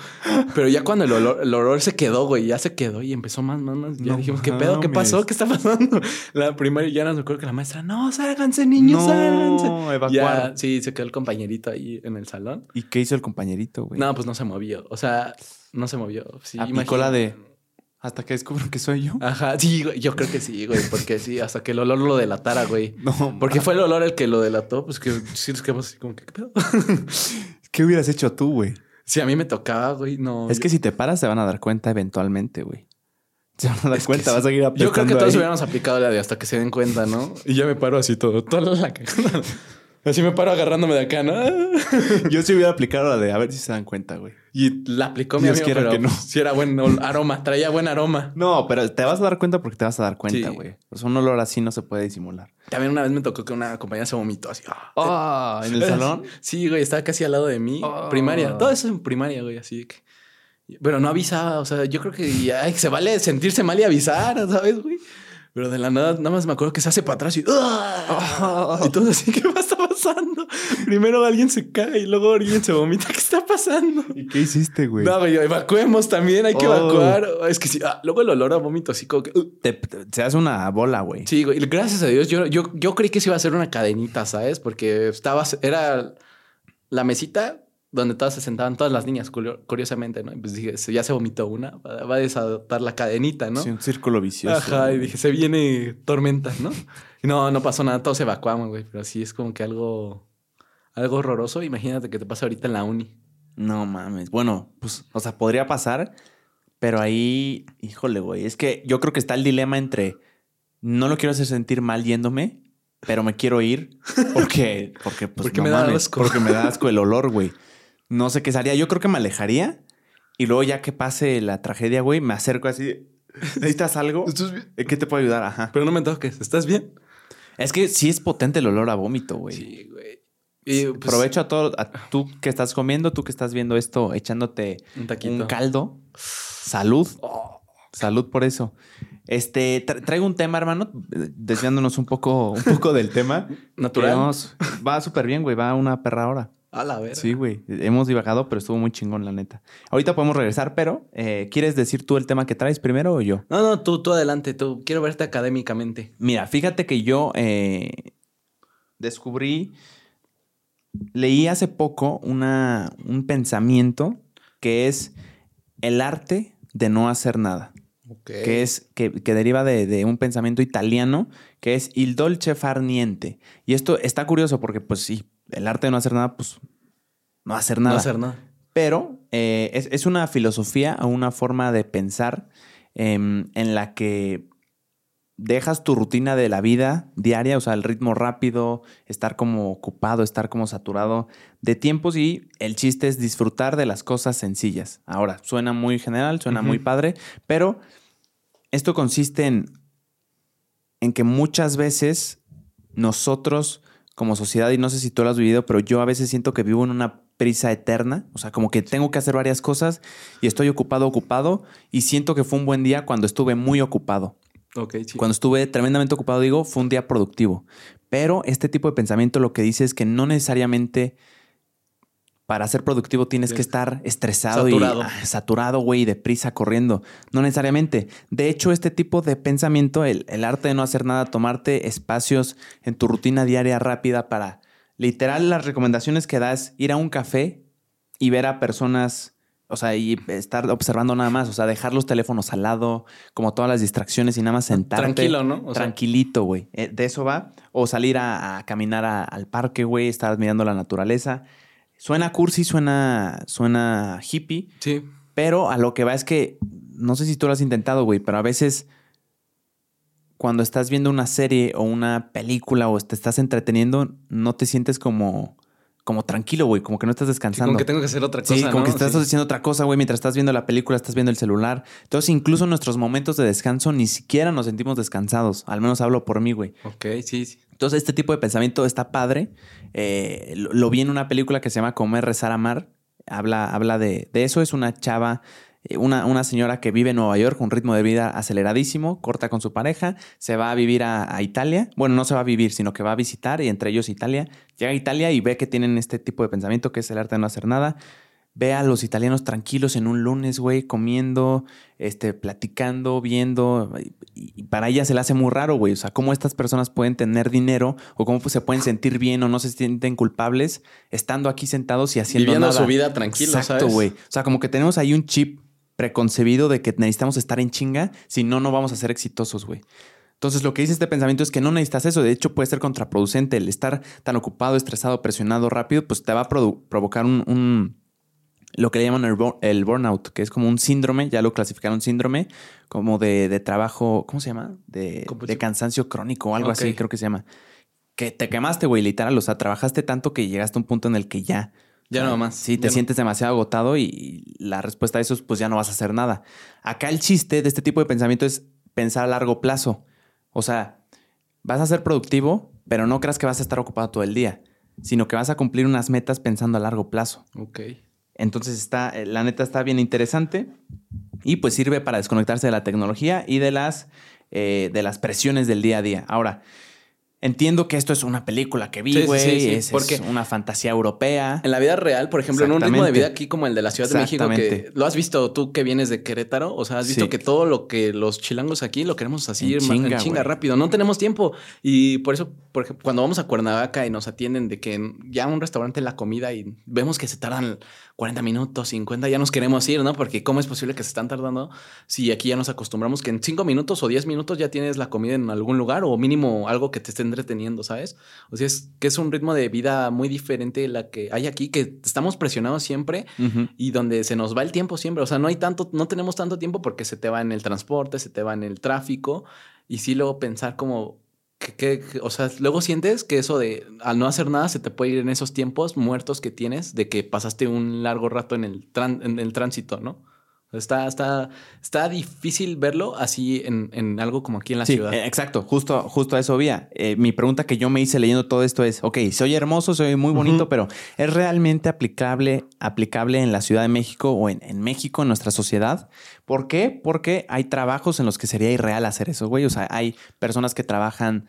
Pero ya cuando el olor, el olor se quedó, güey, ya se quedó y empezó más, más, más. Ya No dijimos, ¿qué pedo? ¿Qué pasó? ¿Qué está pasando? La primaria ya nos acuerdo que la maestra, no, sálganse, niños, No, sálganse. evacuar. Ya, sí, se quedó el compañerito ahí en el salón. ¿Y qué hizo el compañerito, güey? No, pues no se movió. O sea, no se movió. Sí, Aplicó la de hasta que descubro que soy yo. Ajá, sí, güey. Yo creo que sí, güey. Porque sí, hasta que el olor lo delatara, güey. No, Porque fue el olor el que lo delató, pues que sí nos quedamos así como que, ¿qué pedo? ¿Qué hubieras hecho tú, güey? Si a mí me tocaba, güey, no. Es que si te paras, se van a dar cuenta eventualmente, güey. Se van a dar Es cuenta, vas a seguir Yo creo que todos ahí. hubiéramos aplicado la de hasta que se den cuenta, ¿no? Y ya me paro así todo, toda la Así me paro agarrándome de acá, ¿no? Yo sí hubiera aplicado la de a ver si se dan cuenta, güey. Y la aplicó mi Dios amigo, pero que no. sí era buen aroma, traía buen aroma. No, pero te vas a dar cuenta porque te vas a dar cuenta, Sí. güey. Pues un olor así no se puede disimular. También una vez me tocó que una compañera se vomitó así. ¡ah! Ah, ¿en el salón? Sí, güey, estaba casi al lado de mí. Oh. Primaria. Todo eso en primaria, güey, así que. Pero no avisaba, o sea, yo creo que ay, se vale sentirse mal y avisar, ¿sabes, güey? Pero de la nada, nada más me acuerdo que se hace para atrás y. ¡ah! Y todo así, ¿qué está pasando? Primero alguien se cae y luego alguien se vomita. ¿Qué está pasando? ¿Y qué hiciste, güey? No, güey, evacuemos también, hay que Oh. evacuar. Es que sí, ah, luego el olor a vómito así como que. uh. Te- te- se hace una bola, güey. Sí, güey. Gracias a Dios. Yo, yo, yo creí que se iba a hacer una cadenita, ¿sabes? Porque estaba, era la mesita donde todas se sentaban, todas las niñas, curio- curiosamente, ¿no? Y pues dije, "Se- ya se vomitó una, va a desatar la cadenita, ¿no? Sí, un círculo vicioso. Ajá, y dije, se viene tormenta, ¿no? Y no, no pasó nada, todos evacuamos, güey. Pero sí es como que algo, algo horroroso. Imagínate que te pasa ahorita en la uni. No mames. Bueno, pues, o sea, podría pasar, pero ahí, híjole, güey. Es que yo creo que está el dilema entre no lo quiero hacer sentir mal yéndome, pero me quiero ir porque, porque, pues, Porque no me da mames, asco. Porque me da asco el olor, güey. No sé qué sería. Yo creo que me alejaría y luego ya que pase la tragedia, güey, me acerco así. ¿Necesitas algo? ¿En qué te puedo ayudar? Ajá. Pero no me toques, ¿estás bien? Es que sí es potente el olor a vómito, güey. Sí, güey. Y pues, Aprovecho a todo, a tú que estás comiendo, tú que estás viendo esto, echándote un taquito. un caldo. Salud. Oh. Salud por eso. Este, tra- traigo un tema, hermano, desviándonos un poco, un poco del tema. Natural. Va súper bien, güey. Va una perra hora. A la verga. Sí, güey. Hemos divagado, pero estuvo muy chingón, la neta. Ahorita podemos regresar, pero eh, ¿quieres decir tú el tema que traes primero o yo? No, no, tú, tú adelante, tú. Quiero verte académicamente. Mira, fíjate que yo eh, descubrí, leí hace poco una, un pensamiento que es el arte de no hacer nada, que es que, que deriva de, de un pensamiento italiano que es il dolce far niente. Y esto está curioso porque, pues sí, el arte de no hacer nada, pues no hacer nada. No hacer nada. Pero eh, es, es una filosofía o una forma de pensar em, en la que dejas tu rutina de la vida diaria, o sea, el ritmo rápido, estar como ocupado, estar como saturado de tiempos y el chiste es disfrutar de las cosas sencillas. Ahora, suena muy general, suena muy padre, pero esto consiste en, en que muchas veces nosotros como sociedad, y no sé si tú lo has vivido, pero yo a veces siento que vivo en una prisa eterna, o sea, como que tengo que hacer varias cosas y estoy ocupado, ocupado, y siento que fue un buen día cuando estuve muy ocupado. Sí. Cuando estuve tremendamente ocupado, digo, fue un día productivo. Pero este tipo de pensamiento lo que dice es que no necesariamente para ser productivo tienes que estar estresado Saturado. y ah, saturado, güey, y deprisa corriendo. No necesariamente. De hecho, este tipo de pensamiento, el, el arte de no hacer nada, tomarte espacios en tu rutina diaria rápida para, literal, las recomendaciones que das, ir a un café y ver a personas, o sea, y estar observando nada más, o sea, dejar los teléfonos al lado, como todas las distracciones y nada más sentarte. Tranquilo, ¿no? O Tranquilito, güey. Eh, de eso va. O salir a, a caminar a- al parque, güey, estar mirando la naturaleza. Suena cursi, suena, suena hippie, Sí. pero a lo que va es que, no sé si tú lo has intentado, güey, pero a veces cuando estás viendo una serie o una película o te estás entreteniendo, no te sientes como, como tranquilo, güey, como que no estás Sí, descansando. como que tengo que hacer otra cosa. Sí, como ¿no? que estás Sí. haciendo otra cosa, güey. Mientras estás viendo la película, estás viendo el celular. Entonces, incluso en nuestros momentos de descanso, ni siquiera nos sentimos descansados. Al menos hablo por mí, güey. Ok, sí, sí. Entonces, este tipo de pensamiento está padre. Eh, lo, vi en una película que se llama Comer, Rezar, Amar. Habla, habla de, de eso. Es una chava, eh, una, una señora que vive en Nueva York un ritmo de vida aceleradísimo, corta con su pareja, se va a vivir a, a Italia. Bueno, no se va a vivir, sino que va a visitar y entre ellos Italia. Llega a Italia y ve que tienen este tipo de pensamiento que es el arte de no hacer nada. Ve a los italianos tranquilos en un lunes, güey, comiendo, este, platicando, viendo. Y, y para ella se le hace muy raro, güey. O sea, cómo estas personas pueden tener dinero o cómo pues, se pueden sentir bien o no se sienten culpables estando aquí sentados y haciendo Viviendo nada. su vida tranquilo, Exacto, ¿sabes? güey. O sea, como que tenemos ahí un chip preconcebido de que necesitamos estar en chinga, si no, no vamos a ser exitosos, güey. Entonces, lo que dice este pensamiento es que no necesitas eso. De hecho, puede ser contraproducente. El estar tan ocupado, estresado, presionado rápido, pues te va a provocar un, un- lo que le llaman el, el burnout, que es como un síndrome, ya lo clasificaron síndrome, como de, de trabajo, ¿cómo se llama? De, de cansancio crónico o algo así, creo que se llama. Que te quemaste, güey, literal. O sea, trabajaste tanto que llegaste a un punto en el que ya. Ya no más. Sí, te no. sientes demasiado agotado y la respuesta a eso es, pues ya no vas a hacer nada. Acá el chiste de este tipo de pensamiento es pensar a largo plazo. O sea, vas a ser productivo, pero no creas que vas a estar ocupado todo el día, sino que vas a cumplir unas metas pensando a largo plazo. Ok. Entonces está, eh, la neta está bien interesante y pues sirve para desconectarse de la tecnología y de las, eh, de las presiones del día a día. Ahora, entiendo que esto es una película que vi, sí, güey, sí, sí, es, es una fantasía europea. En la vida real, por ejemplo, en un ritmo de vida aquí como el de la Ciudad de México, que lo has visto tú que vienes de Querétaro, o sea, has visto que todo lo que los chilangos aquí lo queremos así En chinga, en chinga rápido, no tenemos tiempo. Y por eso, por ejemplo, cuando vamos a Cuernavaca y nos atienden de que ya un restaurante la comida y vemos que se tardan 40 minutos, 50, ya nos queremos ir, ¿no? Porque cómo es posible que se están tardando si aquí ya nos acostumbramos que en 5 minutos o 10 minutos ya tienes la comida en algún lugar o mínimo algo que te esté entreteniendo, ¿sabes? O sea, es que es un ritmo de vida muy diferente la que hay aquí, que estamos presionados siempre y donde se nos va el tiempo siempre. O sea, no hay tanto, no tenemos tanto tiempo porque se te va en el transporte, se te va en el tráfico y sí luego pensar como que, o sea, luego sientes que eso de al no hacer nada se te puede ir en esos tiempos muertos que tienes de que pasaste un largo rato en el, tran- en el tránsito, ¿no? Está, está, está difícil verlo así en, en algo como aquí en la Sí, ciudad. eh, exacto, justo, justo a eso vía. Eh, mi pregunta que yo me hice leyendo todo esto es, ok, soy hermoso, soy muy bonito, pero ¿es realmente aplicable, aplicable en la Ciudad de México o en, en México, en nuestra sociedad? ¿Por qué? Porque hay trabajos en los que sería irreal hacer eso, güey. O sea, hay personas que trabajan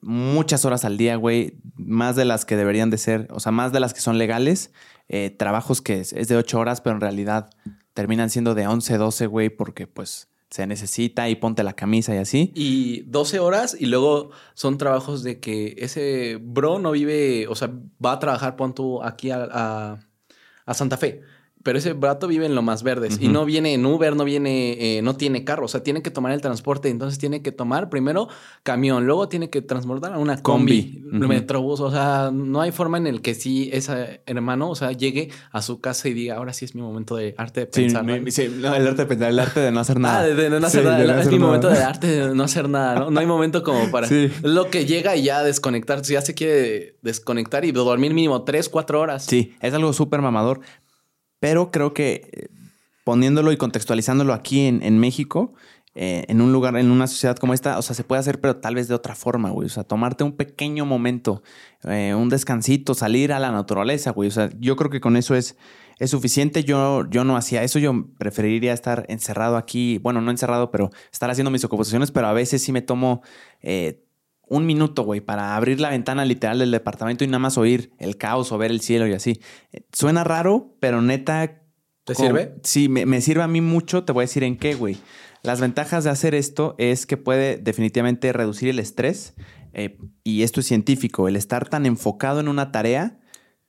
muchas horas al día, güey, más de las que deberían de ser, o sea, más de las que son legales, eh, trabajos que es, es de ocho horas, pero en realidad terminan siendo de 11, 12, güey, porque pues se necesita y ponte la camisa y así. Y 12 horas y luego son trabajos de que ese bro no vive, o sea, va a trabajar, pon tú aquí a, a- a Santa Fe. Pero ese brato vive en lo más verdes y no viene en Uber, no viene, eh, no tiene carro, o sea, tiene que tomar el transporte. Entonces tiene que tomar primero camión, luego tiene que transportar a una combi, metrobús. O sea, no hay forma en el que sí ese hermano, o sea, llegue a su casa y diga, ahora sí es mi momento de arte de pensar. ¿no? mi- sí, no, el arte de pensar, el arte de no hacer nada. Ah, de, de no hacer Sí, nada. de no es hacer mi nada. momento de arte de no hacer nada, ¿no? No hay momento como para... Sí. Lo que llega y ya desconectar. Ya se quiere desconectar y dormir mínimo tres, cuatro horas. Sí, es algo súper mamador. Pero creo que eh, poniéndolo y contextualizándolo aquí en, en México, eh, en un lugar, en una sociedad como esta, o sea, se puede hacer, pero tal vez de otra forma, güey. O sea, tomarte un pequeño momento, eh, un descansito, salir a la naturaleza, güey. O sea, yo creo que con eso es, es suficiente. Yo, yo no hacía eso. Yo preferiría estar encerrado aquí. Bueno, no encerrado, pero estar haciendo mis ocupaciones, pero a veces sí me tomo. eh, un minuto, güey, para abrir la ventana literal del departamento y nada más oír el caos o ver el cielo y así. Eh, Suena raro, pero neta. ¿Te sirve? Sí, me, me sirve a mí mucho. Te voy a decir en qué, güey. Las ventajas de hacer esto es que puede definitivamente reducir el estrés. eh, y esto es científico. El estar tan enfocado en una tarea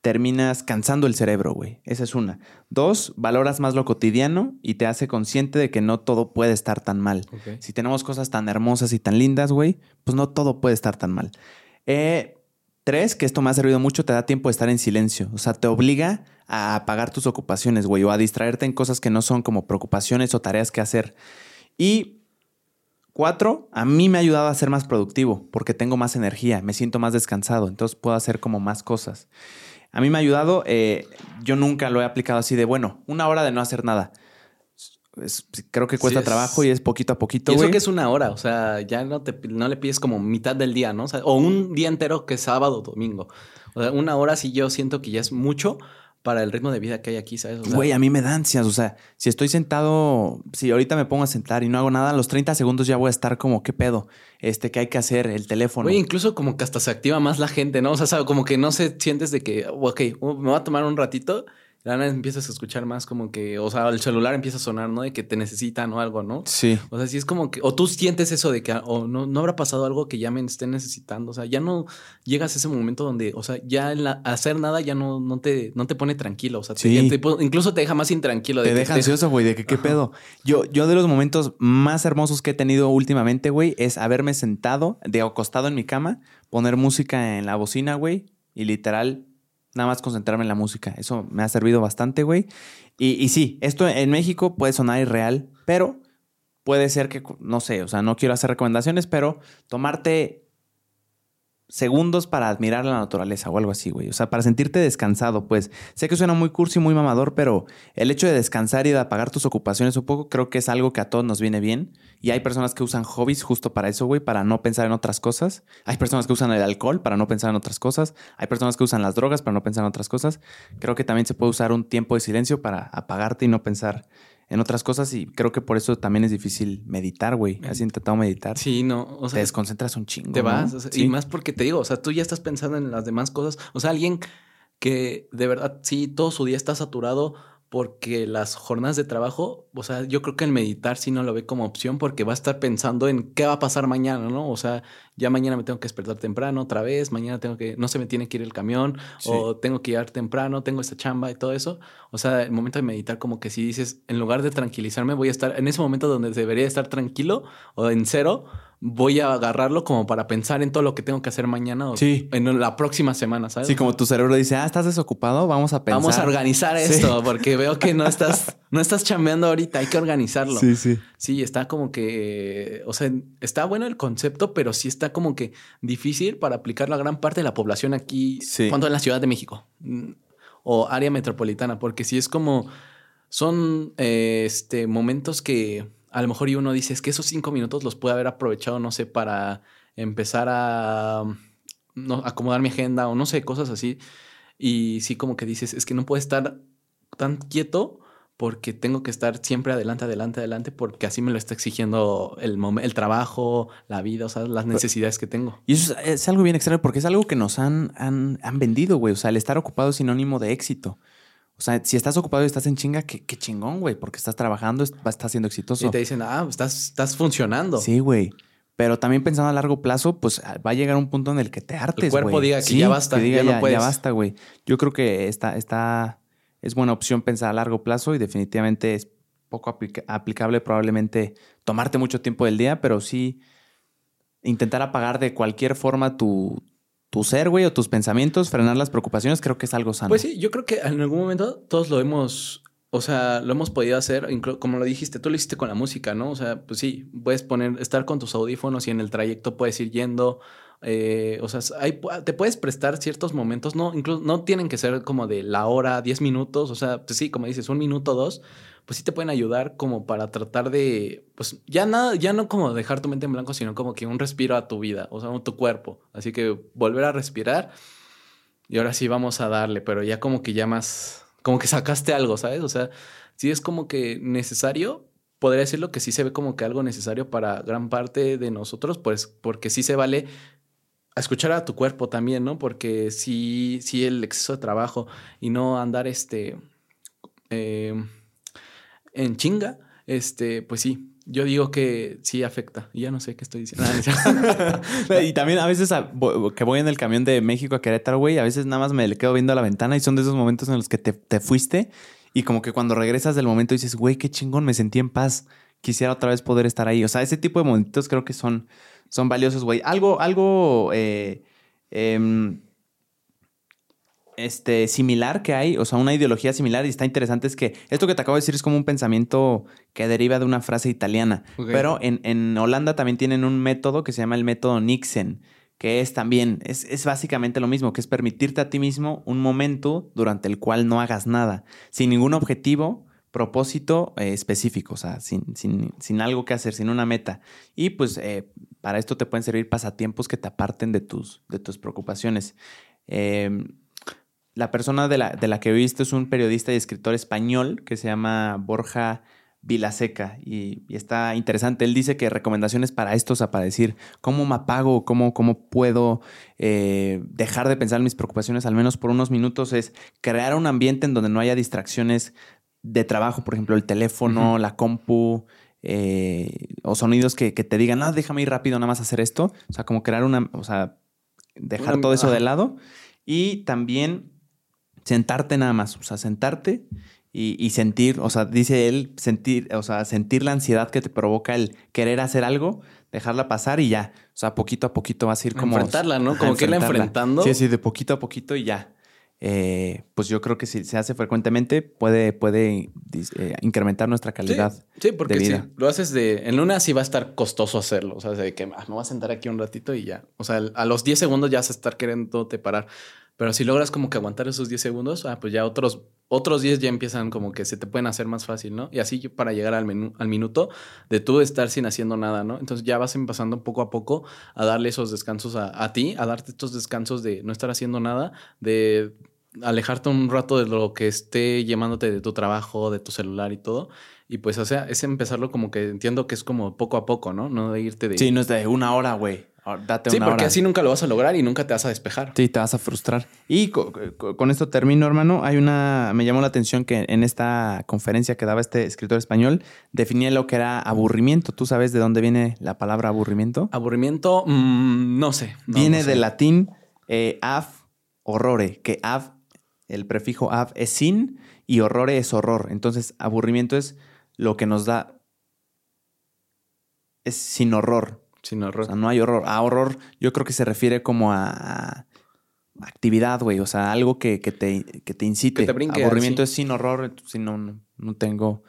terminas cansando el cerebro, güey. Esa es una. Dos, valoras más lo cotidiano y te hace consciente de que no todo puede estar tan mal. Si tenemos cosas tan hermosas y tan lindas, güey, pues no todo puede estar tan mal. Eh, Tres, que esto me ha servido mucho, te da tiempo de estar en silencio. O sea, te obliga a apagar tus ocupaciones, güey, o a distraerte en cosas que no son como preocupaciones o tareas que hacer. Y cuatro, a mí me ha ayudado a ser más productivo porque tengo más energía, me siento más descansado, entonces puedo hacer como más cosas. A mí me ha ayudado, eh, yo nunca lo he aplicado así de, bueno, una hora de no hacer nada. creo que cuesta trabajo y es poquito a poquito. Y eso que es una hora, o sea, ya no, te, no le pides como mitad del día, ¿no? O, o un día entero que es sábado o domingo. O sea, una hora sí yo siento que ya es mucho, para el ritmo de vida que hay aquí, ¿sabes? Güey, a mí me da ansias. O sea, si estoy sentado, si ahorita me pongo a sentar y no hago nada, a los 30 segundos ya voy a estar como, ¿qué pedo? Este, ¿qué hay que hacer? El teléfono. Güey, incluso como que hasta se activa más la gente, ¿no? O sea, como que no se sientes de que, ok, me voy a tomar un ratito la empiezas a escuchar más como que, o sea, el celular empieza a sonar, ¿no? De que te necesitan o algo, ¿no? Sí. O sea, sí es como que, o tú sientes eso de que, o no, no habrá pasado algo que ya me estén necesitando, o sea, ya no llegas a ese momento donde, o sea, ya hacer nada ya no, no, te, no te pone tranquilo, o sea, incluso te deja más intranquilo. De te deja ansioso, güey, de que qué pedo. Yo, yo de los momentos más hermosos que he tenido últimamente, güey, es haberme sentado, de acostado en mi cama, poner música en la bocina, güey, y literal nada más concentrarme en la música. Eso me ha servido bastante, güey. Y, y sí, esto en México puede sonar irreal, pero puede ser que, no sé, o sea, no quiero hacer recomendaciones, pero tomarte segundos para admirar la naturaleza o algo así, güey. O sea, para sentirte descansado, pues. Sé que suena muy cursi, muy mamador, pero el hecho de descansar y de apagar tus ocupaciones un poco, creo que es algo que a todos nos viene bien. Y hay personas que usan hobbies justo para eso, güey, para no pensar en otras cosas. Hay personas que usan el alcohol para no pensar en otras cosas. Hay personas que usan las drogas para no pensar en otras cosas. Creo que también se puede usar un tiempo de silencio para apagarte y no pensar en otras cosas y creo que por eso también es difícil meditar, güey. ¿Has intentado meditar? Sí, no. O sea, te desconcentras un chingo. Te vas. Y más porque te digo, o sea, tú ya estás pensando en las demás cosas. O sea, alguien que de verdad, sí, todo su día está saturado porque las jornadas de trabajo, o sea, yo creo que el meditar sí no lo ve como opción porque va a estar pensando en qué va a pasar mañana, ¿no? O sea, ya mañana me tengo que despertar temprano otra vez, mañana tengo que, no se me tiene que ir el camión, o tengo que ir temprano, tengo esta chamba y todo eso. O sea, el momento de meditar, como que si dices, en lugar de tranquilizarme, voy a estar en ese momento donde debería estar tranquilo o en cero, voy a agarrarlo como para pensar en todo lo que tengo que hacer mañana o en la próxima semana, ¿sabes? Sí, como tu cerebro dice, ah, estás desocupado, vamos a pensar. Vamos a organizar esto, porque veo que no estás, no estás chambeando ahorita, hay que organizarlo. Sí, sí. Sí, está como que, o sea, está bueno el concepto, pero sí está como que difícil para aplicar la gran parte de la población aquí, sí. cuando en la Ciudad de México mm, o área metropolitana, porque sí es como, son eh, este, momentos que a lo mejor y uno dice, es que esos cinco minutos los puede haber aprovechado, no sé, para empezar a no, acomodar mi agenda o no sé, cosas así. Y sí como que dices, es que no puedo estar tan quieto porque tengo que estar siempre adelante, adelante, adelante, porque así me lo está exigiendo el, el trabajo, la vida, o sea, las necesidades que tengo. Y eso es, algo bien extraño porque es algo que nos han, han, han vendido, güey. O sea, el estar ocupado es sinónimo de éxito. O sea, si estás ocupado y estás en chinga, qué, chingón, güey, porque estás trabajando, estás siendo exitoso. Y te dicen, ah, estás, estás funcionando. Sí, güey. Pero también pensando a largo plazo, pues ah, va a llegar un punto en el que te hartes, El cuerpo diga que ya basta, ya, no puedes. ya basta, güey. Yo creo que esta, esta es buena opción pensar a largo plazo y definitivamente es poco aplicable probablemente tomarte mucho tiempo del día, pero sí intentar apagar de cualquier forma tu, tu ser, güey, o tus pensamientos, frenar las preocupaciones, creo que es algo sano. Pues sí, yo creo que en algún momento todos lo hemos, o sea, lo hemos podido hacer, como lo dijiste, tú lo hiciste con la música, ¿no? O sea, pues sí, puedes poner, estar con tus audífonos y en el trayecto puedes ir yendo. Eh, o sea, te puedes prestar ciertos momentos, no, incluso no tienen que ser como de la hora, 10 minutos, o sea, pues sí, como dices, un minuto, dos, pues sí te pueden ayudar como para tratar de, pues ya nada, ya no como dejar tu mente en blanco, sino como que un respiro a tu vida, o sea, a tu cuerpo. Así que volver a respirar y ahora sí vamos a darle, pero ya como que ya más, como que sacaste algo, ¿sabes? O sea, sí es como que necesario, podría decirlo que sí se ve como que algo necesario para gran parte de nosotros, pues porque sí se vale escuchar a tu cuerpo también, ¿no? Porque sí, sí el exceso de trabajo y no andar este... Eh, en chinga, este, pues sí, yo digo que sí afecta. Y ya no sé qué estoy diciendo. y también a veces que voy en el camión de México a Querétaro, güey, a veces nada más me le quedo viendo a la ventana y son de esos momentos en los que te, fuiste y como que cuando regresas del momento dices, güey, qué chingón, me sentí en paz. Quisiera otra vez poder estar ahí. O sea, ese tipo de momentos creo que son, son valiosos, güey. Algo, algo eh, em, este, similar que hay, o sea, una ideología similar y está interesante es que esto que te acabo de decir es como un pensamiento que deriva de una frase italiana, pero en, en Holanda también tienen un método que se llama el método Nixon, que es también, es, es básicamente lo mismo, que es permitirte a ti mismo un momento durante el cual no hagas nada, sin ningún objetivo, propósito eh, específico, o sea, sin, sin, sin algo que hacer, sin una meta. Y pues eh, para esto te pueden servir pasatiempos que te aparten de tus, de tus preocupaciones. Eh, la persona de la, de la que viste es un periodista y escritor español que se llama Borja Vilaseca y, y está interesante. Él dice que recomendaciones para esto, o sea, para decir cómo me apago, cómo, cómo puedo eh, dejar de pensar en mis preocupaciones, al menos por unos minutos, es crear un ambiente en donde no haya distracciones de trabajo, por ejemplo, el teléfono, la compu. eh, o sonidos que, que te digan, ah, déjame ir rápido, nada más hacer esto. O sea, como crear una, o sea, dejar Una- todo eso de lado. Y también sentarte nada más, o sea, sentarte y, y sentir, o sea, dice él, sentir, o sea, sentir la ansiedad que te provoca el querer hacer algo, dejarla pasar y ya. O sea, poquito a poquito vas a ir como... Enfrentarla, ¿no? Como que irla enfrentando. Sí, sí, de poquito a poquito y ya. Eh, pues yo creo que si se hace frecuentemente puede, puede eh, incrementar nuestra calidad. Sí, sí, porque de si lo haces de. En una sí va a estar costoso hacerlo. O sea, de que ah, me voy a sentar aquí un ratito y ya. O sea, a los 10 segundos ya vas a estar queriendo te parar. Pero si logras como que aguantar esos 10 segundos, ah, pues ya otros, otros 10 ya empiezan como que se te pueden hacer más fácil, ¿no? Y así para llegar al, al minuto de tú estar sin haciendo nada, ¿no? Entonces ya vas empezando poco a poco a darle esos descansos a, a ti, a darte estos descansos de no estar haciendo nada, de alejarte un rato de lo que esté llamándote de tu trabajo, de tu celular y todo. Y pues, o sea, es empezarlo como que entiendo que es como poco a poco, ¿no? No de irte de... Sí, no es de una hora, güey. Ahora, Date Sí, una porque hora. así nunca lo vas a lograr y nunca te vas a despejar. Sí, te vas a frustrar. Y co- co- con esto termino, hermano. Hay una, me llamó la atención que en esta conferencia que daba este escritor español, definía lo que era aburrimiento. ¿Tú sabes de dónde viene la palabra aburrimiento? Aburrimiento, mm, no sé. No, viene no sé. del latín eh, av, horrore, que av, el prefijo av es sin y horrore es horror. Entonces, aburrimiento es lo que nos da, es sin horror. Sin O horror. sea, no hay horror. A horror yo creo que se refiere como a, actividad, güey. O sea, algo que, que te, que te incite. Que te brinque, Aburrimiento es sin horror. Si no, no, no tengo...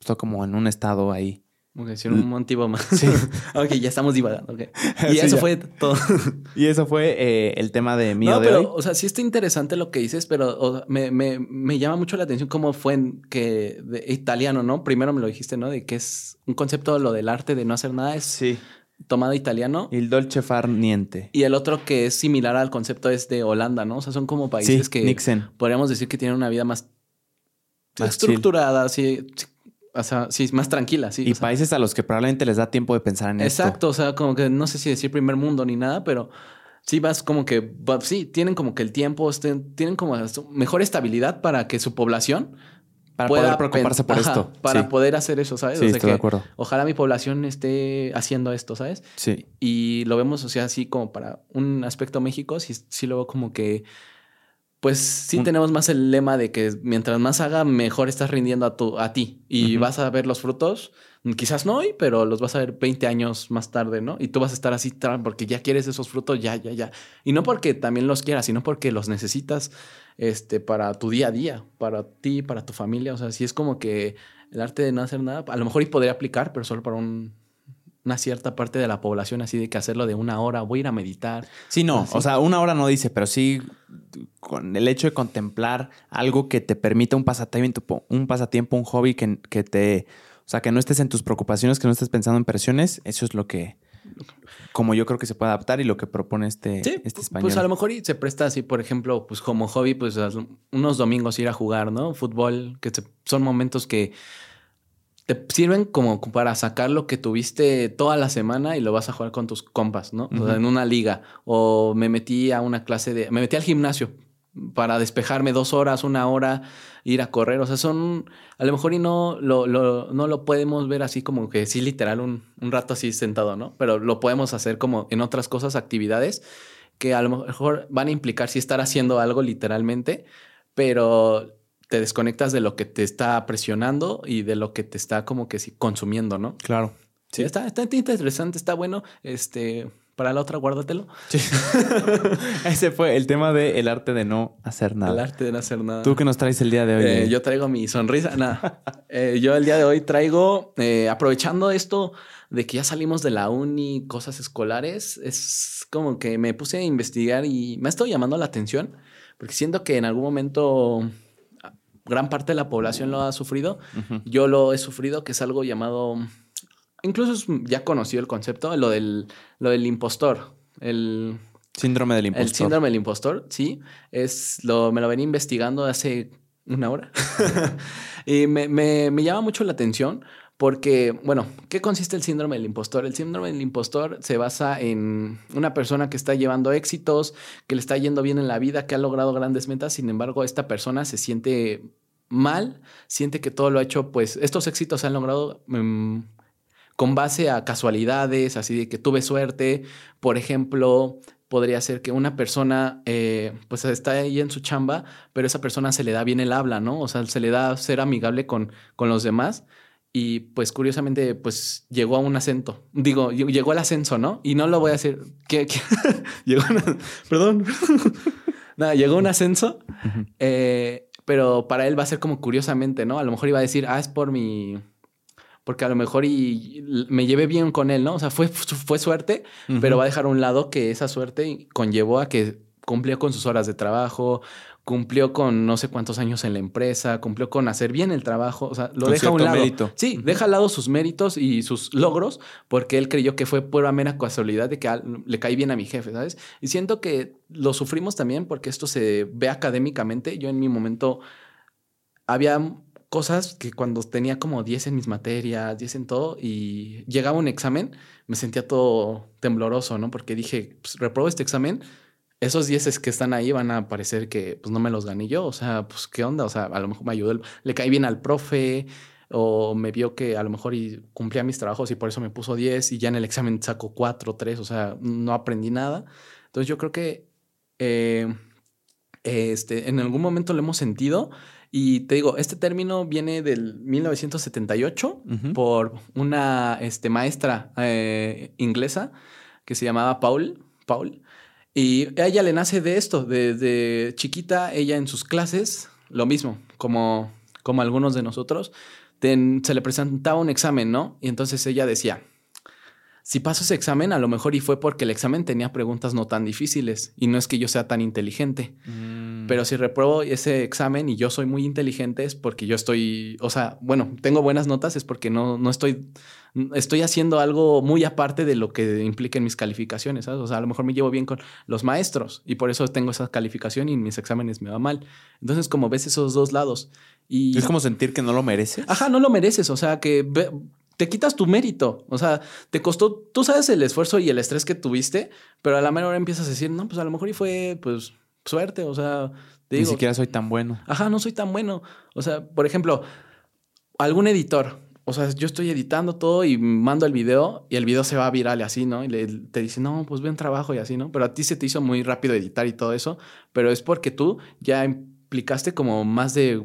Estoy como en un estado ahí. Ok, si un motivo más. Sí. ok, ya estamos divagando. ok. Y Sí, eso ya. fue todo. Y eso fue eh, el tema de mío no, de pero, hoy. o sea, sí está interesante lo que dices, pero o sea, me, me, me llama mucho la atención cómo fue en que de italiano, ¿no? Primero me lo dijiste, ¿no? De que es un concepto lo del arte de no hacer nada, es Sí. Tomado italiano. Il dolce far niente. Y el otro que es similar al concepto es de Holanda, ¿no? O sea, son como países Sí, que Nixon. podríamos decir que tienen una vida más, Más estructurada, sí, sí, o sea, sí, más tranquila, sí. Y o sea. países a los que probablemente les da tiempo de pensar en esto. Exacto, o sea, como que no sé si decir primer mundo ni nada, pero sí vas como que, sí, tienen como que el tiempo, este, tienen como mejor estabilidad para que su población Para pueda poder preocuparse por esto. Para sí. poder hacer eso, ¿sabes? Sí, O sea, estoy de acuerdo. Ojalá mi población esté haciendo esto, ¿sabes? Sí. Y lo vemos, o sea, así como para un aspecto México, sí, sí lo veo como que, pues sí Un- tenemos más el lema de que mientras más haga, mejor estás rindiendo a, tu, a ti. Y vas a ver los frutos, quizás no hoy, pero los vas a ver 20 años más tarde, ¿no? Y tú vas a estar así porque ya quieres esos frutos, ya, ya, ya. Y no porque también los quieras, sino porque los necesitas este, para tu día a día, para ti, para tu familia. O sea, sí es como que el arte de no hacer nada, a lo mejor y podría aplicar, pero solo para un, una cierta parte de la población, así de que hacerlo de una hora, voy a ir a meditar. Sí, no. Así. O sea, una hora no dice, pero sí con el hecho de contemplar algo que te permita un pasatiempo, un pasatiempo, un hobby que, que te. O sea, que no estés en tus preocupaciones, que no estés pensando en presiones, eso es lo que. Como yo creo que se puede adaptar y lo que propone este, Sí, este pu- español. pues a lo mejor y se presta así, por ejemplo, pues como hobby, pues unos domingos ir a jugar, ¿no? Fútbol, que se- son momentos que te sirven como para sacar lo que tuviste toda la semana y lo vas a jugar con tus compas, ¿no? O sea, en una liga. O me metí a una clase de... Me metí al gimnasio para despejarme dos horas, una hora, ir a correr. O sea, son... A lo mejor y no lo, lo- no lo podemos ver así como que sí, literal, un, un rato así sentado, ¿no? Pero lo podemos hacer como en otras cosas, actividades que a lo mejor van a implicar sí estar haciendo algo literalmente, pero te desconectas de lo que te está presionando y de lo que te está como que sí consumiendo, ¿no? Claro. Sí, está, está interesante, está bueno. Este, para la otra guárdatelo. Ese fue el tema del el arte de no hacer nada. El arte de no hacer nada. ¿Tú qué nos traes el día de hoy? Eh, yo traigo mi sonrisa. Nada. Eh, yo el día de hoy traigo, eh, aprovechando esto de que ya salimos de la uni, cosas escolares, es como que me puse a investigar y me ha estado llamando la atención, porque siento que en algún momento gran parte de la población lo ha sufrido. Yo lo he sufrido, que es algo llamado, incluso ya conocido el concepto, lo del, lo del impostor. El síndrome del impostor. El síndrome del impostor, sí. Es lo, me lo venía investigando hace una hora. y me, me, me llama mucho la atención porque, bueno, ¿qué consiste el síndrome del impostor? El síndrome del impostor se basa en una persona que está llevando éxitos, que le está yendo bien en la vida, que ha logrado grandes metas, sin embargo, esta persona se siente mal, siente que todo lo ha hecho, pues estos éxitos se han logrado um, con base a casualidades, así de que tuve suerte, por ejemplo, podría ser que una persona eh, pues está ahí en su chamba, pero esa persona se le da bien el habla, ¿no? O sea, se le da ser amigable con, con los demás y pues curiosamente pues llegó a un acento, digo, llegó al ascenso, ¿no? Y no lo voy a hacer, ¿qué? llegó perdón, nada, llegó un ascenso, eh, pero para él va a ser como curiosamente, ¿no? A lo mejor iba a decir, ah, es por mi, porque a lo mejor y me llevé bien con él, ¿no? O sea, fue, fue suerte, pero va a dejar a un lado que esa suerte conllevó a que cumplió con sus horas de trabajo, cumplió con no sé cuántos años en la empresa, cumplió con hacer bien el trabajo, o sea, lo deja a un lado. Mérito. Sí, deja al lado sus méritos y sus logros porque él creyó que fue pura mera casualidad de que le caí bien a mi jefe, ¿sabes? Y siento que lo sufrimos también porque esto se ve académicamente. Yo en mi momento había cosas que cuando tenía como 10 en mis materias, 10 en todo, y llegaba un examen, me sentía todo tembloroso, ¿no? Porque dije, pues reprobo este examen, esos dieces que están ahí van a parecer que pues no me los gané yo. O sea, pues qué onda. O sea, a lo mejor me ayudó, le caí bien al profe o me vio que a lo mejor y cumplía mis trabajos y por eso me puso 10 y ya en el examen saco 4, 3. O sea, no aprendí nada. Entonces yo creo que eh, este, en algún momento lo hemos sentido. Y te digo, este término viene del 1978 por una este, maestra eh, inglesa que se llamaba Paul. Paul y a ella le nace de esto, desde chiquita, ella en sus clases, lo mismo, como, como algunos de nosotros, se le presentaba un examen, ¿no? Y entonces ella decía, si paso ese examen, a lo mejor y fue porque el examen tenía preguntas no tan difíciles y no es que yo sea tan inteligente. Mm. Pero si repruebo ese examen y yo soy muy inteligente es porque yo estoy, o sea, bueno, tengo buenas notas es porque no, no estoy, estoy haciendo algo muy aparte de lo que impliquen mis calificaciones, ¿sabes? O sea, a lo mejor me llevo bien con los maestros y por eso tengo esa calificación y en mis exámenes me va mal. Entonces, como ves esos dos lados. Y... Es como sentir que no lo mereces. Ajá, no lo mereces. O sea, que te quitas tu mérito. O sea, te costó, tú sabes el esfuerzo y el estrés que tuviste, pero a la menor hora empiezas a decir, no, pues a lo mejor y fue, pues, suerte. O sea, te Ni siquiera soy tan bueno. Ajá, no soy tan bueno. O sea, por ejemplo, algún editor. O sea, yo estoy editando todo y mando el video y el video se va viral y así, ¿no? Y le, te dice, no, pues ve un trabajo y así, ¿no? Pero a ti se te hizo muy rápido editar y todo eso, pero es porque tú ya implicaste como más de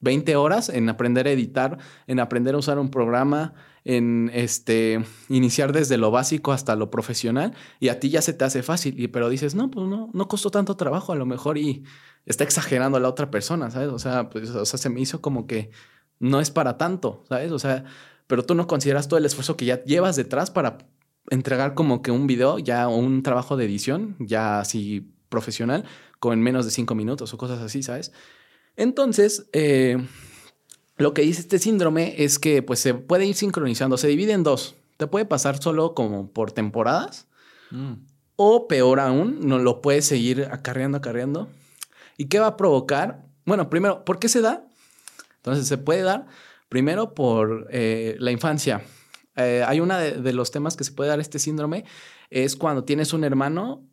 20 horas en aprender a editar, en aprender a usar un programa, en este, iniciar desde lo básico hasta lo profesional y a ti ya se te hace fácil, y, pero dices, no, pues no, no costó tanto trabajo a lo mejor y está exagerando a la otra persona, ¿sabes? O sea, pues, o sea, se me hizo como que no es para tanto, ¿sabes? O sea, pero tú no consideras todo el esfuerzo que ya llevas detrás para entregar como que un video, ya un trabajo de edición, ya así profesional, con menos de cinco minutos o cosas así, ¿sabes? Entonces, eh, lo que dice este síndrome es que pues se puede ir sincronizando, se divide en dos. Te puede pasar solo como por temporadas mm. o peor aún, no lo puedes seguir acarreando, acarreando. ¿Y qué va a provocar? Bueno, primero, ¿por qué se da? Entonces se puede dar primero por eh, la infancia. Eh, hay uno de, de, los temas que se puede dar este síndrome, es cuando tienes un hermano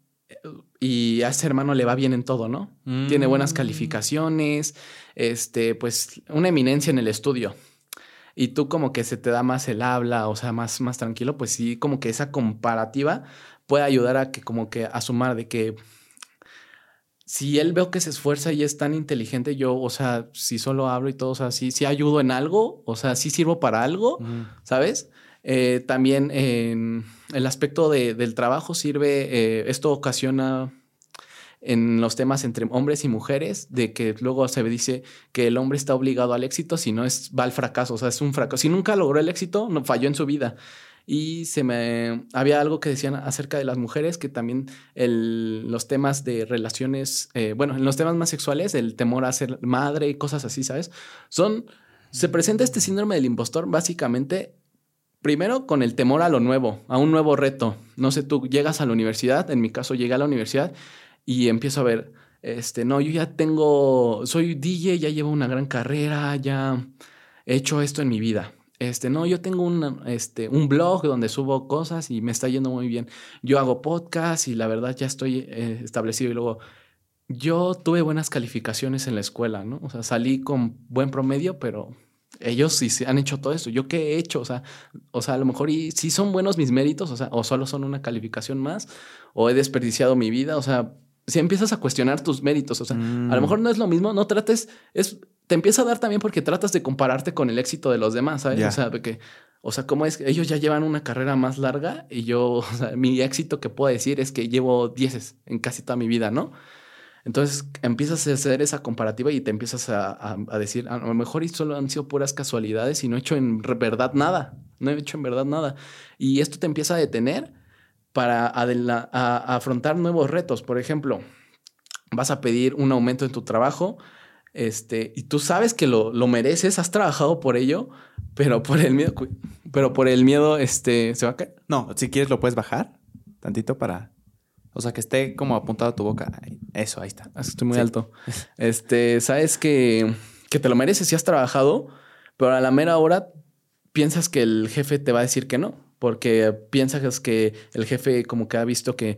y a ese hermano le va bien en todo, ¿no? Tiene buenas mm. calificaciones, este, pues una eminencia en el estudio. Y tú como que se te da más el habla, o sea, más, más tranquilo, pues sí, como que esa comparativa puede ayudar a que como que a sumar de que si él veo que se esfuerza y es tan inteligente, yo, o sea, si solo hablo y todo, o sea, si, si ayudo en algo, o sea, si sirvo para algo, ¿sabes? Eh, también en el aspecto del trabajo sirve, eh, esto ocasiona en los temas entre hombres y mujeres, de que luego se dice que el hombre está obligado al éxito, si no es, va al fracaso, o sea, es un fracaso. Si nunca logró el éxito, no falló en su vida. Y se me había algo que decían acerca de las mujeres, que también el, los temas de relaciones, eh, bueno, en los temas más sexuales, el temor a ser madre y cosas así, ¿sabes? Son, se presenta este síndrome del impostor básicamente Primero con el temor a lo nuevo, a un nuevo reto. No sé, tú llegas a la universidad, en mi caso llegué a la universidad y empiezo a ver, este, no, yo ya tengo, soy DJ, ya llevo una gran carrera, ya he hecho esto en mi vida. Este, no, yo tengo un, este, un blog donde subo cosas y me está yendo muy bien. Yo hago podcast y la verdad ya estoy eh, establecido. Y luego, yo tuve buenas calificaciones en la escuela, ¿no? O sea, salí con buen promedio, pero ellos sí se han hecho todo esto. ¿Yo qué he hecho? O sea, o sea, a lo mejor y sí son buenos mis méritos, o sea, o solo son una calificación más, o he desperdiciado mi vida, o sea, si empiezas a cuestionar tus méritos, o sea, a lo mm. mejor no es lo mismo, no trates, es, te empieza a dar también porque tratas de compararte con el éxito de los demás, ¿sabes? O sea, que, o sea, cómo es que ellos ya llevan una carrera más larga y yo, o sea, mi éxito que puedo decir es que llevo dieces en casi toda mi vida, ¿no? Entonces empiezas a hacer esa comparativa y te empiezas a, decir, a lo mejor solo han sido puras casualidades y no he hecho en verdad nada, no he hecho en verdad nada. Y esto te empieza a detener para afrontar nuevos retos. Por ejemplo, vas a pedir un aumento en tu trabajo este, y tú sabes que lo, lo mereces, has trabajado por ello, pero por el miedo, pero por el miedo, este, ¿se va a caer? No, si quieres lo puedes bajar tantito para o sea, que esté como apuntado a tu boca. Eso, ahí está. Estoy muy alto. Este, sabes que, que te lo mereces si has trabajado, pero a la mera hora piensas que el jefe te va a decir que no, porque piensas que el jefe como que ha visto que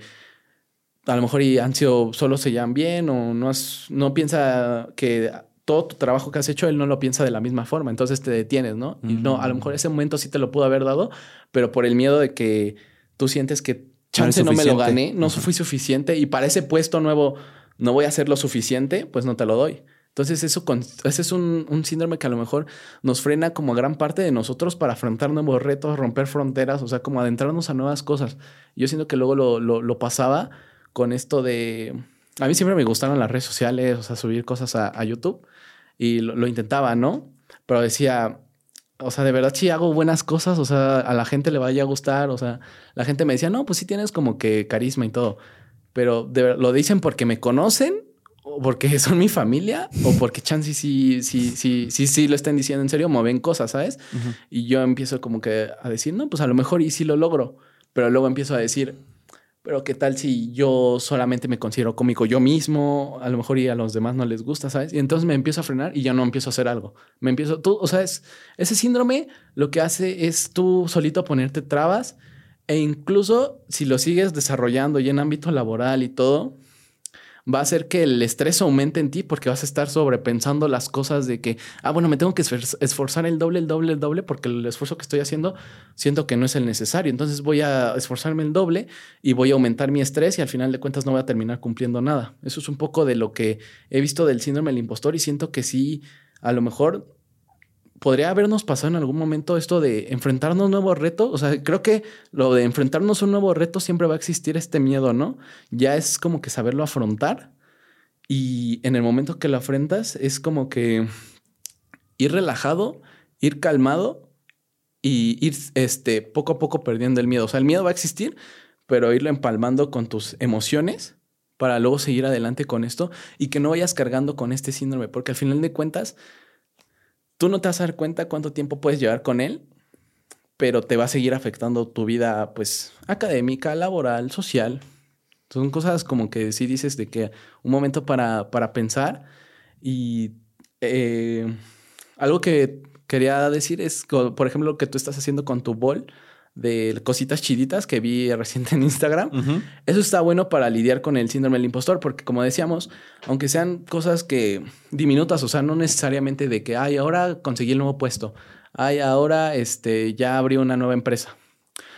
a lo mejor y han sido, solo se llevan bien o no, no piensa que todo tu trabajo que has hecho, él no lo piensa de la misma forma, entonces te detienes, ¿no? Y no, a lo mejor ese momento sí te lo pudo haber dado, pero por el miedo de que tú sientes que chance no, me lo gané, no fui suficiente y para ese puesto nuevo no voy a hacer lo suficiente, pues no te lo doy. Entonces eso ese es un, síndrome que a lo mejor nos frena como gran parte de nosotros para afrontar nuevos retos, romper fronteras, o sea, como adentrarnos a nuevas cosas. Yo siento que luego lo, pasaba con esto de... A mí siempre me gustaron las redes sociales, o sea, subir cosas a, a YouTube y lo, lo, intentaba, ¿no? Pero decía, o sea, de verdad sí hago buenas cosas, o sea, a la gente le vaya a gustar, o sea, la gente me decía, no, pues sí tienes como que carisma y todo, pero lo dicen porque me conocen o porque son mi familia o porque chance sí, sí, sí, sí, sí lo están diciendo en serio, mueven cosas, ¿sabes? Y yo empiezo como que a decir, no, pues a lo mejor y sí lo logro, pero luego empiezo a decir, pero qué tal si yo solamente me considero cómico yo mismo, a lo mejor y a los demás no les gusta, ¿sabes? Y entonces me empiezo a frenar y ya no empiezo a hacer algo. Me empiezo, tú, o sea, ese síndrome lo que hace es tú solito ponerte trabas e incluso si lo sigues desarrollando y en ámbito laboral y todo, va a hacer que el estrés aumente en ti porque vas a estar sobrepensando las cosas de que, ah, bueno, me tengo que esforzar el doble, el doble, el doble, porque el esfuerzo que estoy haciendo siento que no es el necesario. Entonces voy a esforzarme el doble y voy a aumentar mi estrés y al final de cuentas no voy a terminar cumpliendo nada. Eso es un poco de lo que he visto del síndrome del impostor y siento que sí, a lo mejor podría habernos pasado en algún momento esto de enfrentarnos a un nuevo reto. O sea, creo que lo de enfrentarnos a un nuevo reto siempre va a existir este miedo, ¿no? Ya es como que saberlo afrontar y en el momento que lo afrentas es como que ir relajado, ir calmado y ir este, poco a poco perdiendo el miedo. O sea, el miedo va a existir, pero irlo empalmando con tus emociones para luego seguir adelante con esto y que no vayas cargando con este síndrome, porque al final de cuentas tú no te vas a dar cuenta cuánto tiempo puedes llevar con él, pero te va a seguir afectando tu vida, pues, académica, laboral, social. Son cosas como que sí dices de que un momento para, para pensar y eh, algo que quería decir es, por ejemplo, lo que tú estás haciendo con tu bol de cositas chiditas que vi reciente en Instagram. Eso está bueno para lidiar con el síndrome del impostor, porque como decíamos, aunque sean cosas que diminutas, o sea, no necesariamente de que, ay, ahora conseguí el nuevo puesto, ay, ahora este, ya abrí una nueva empresa,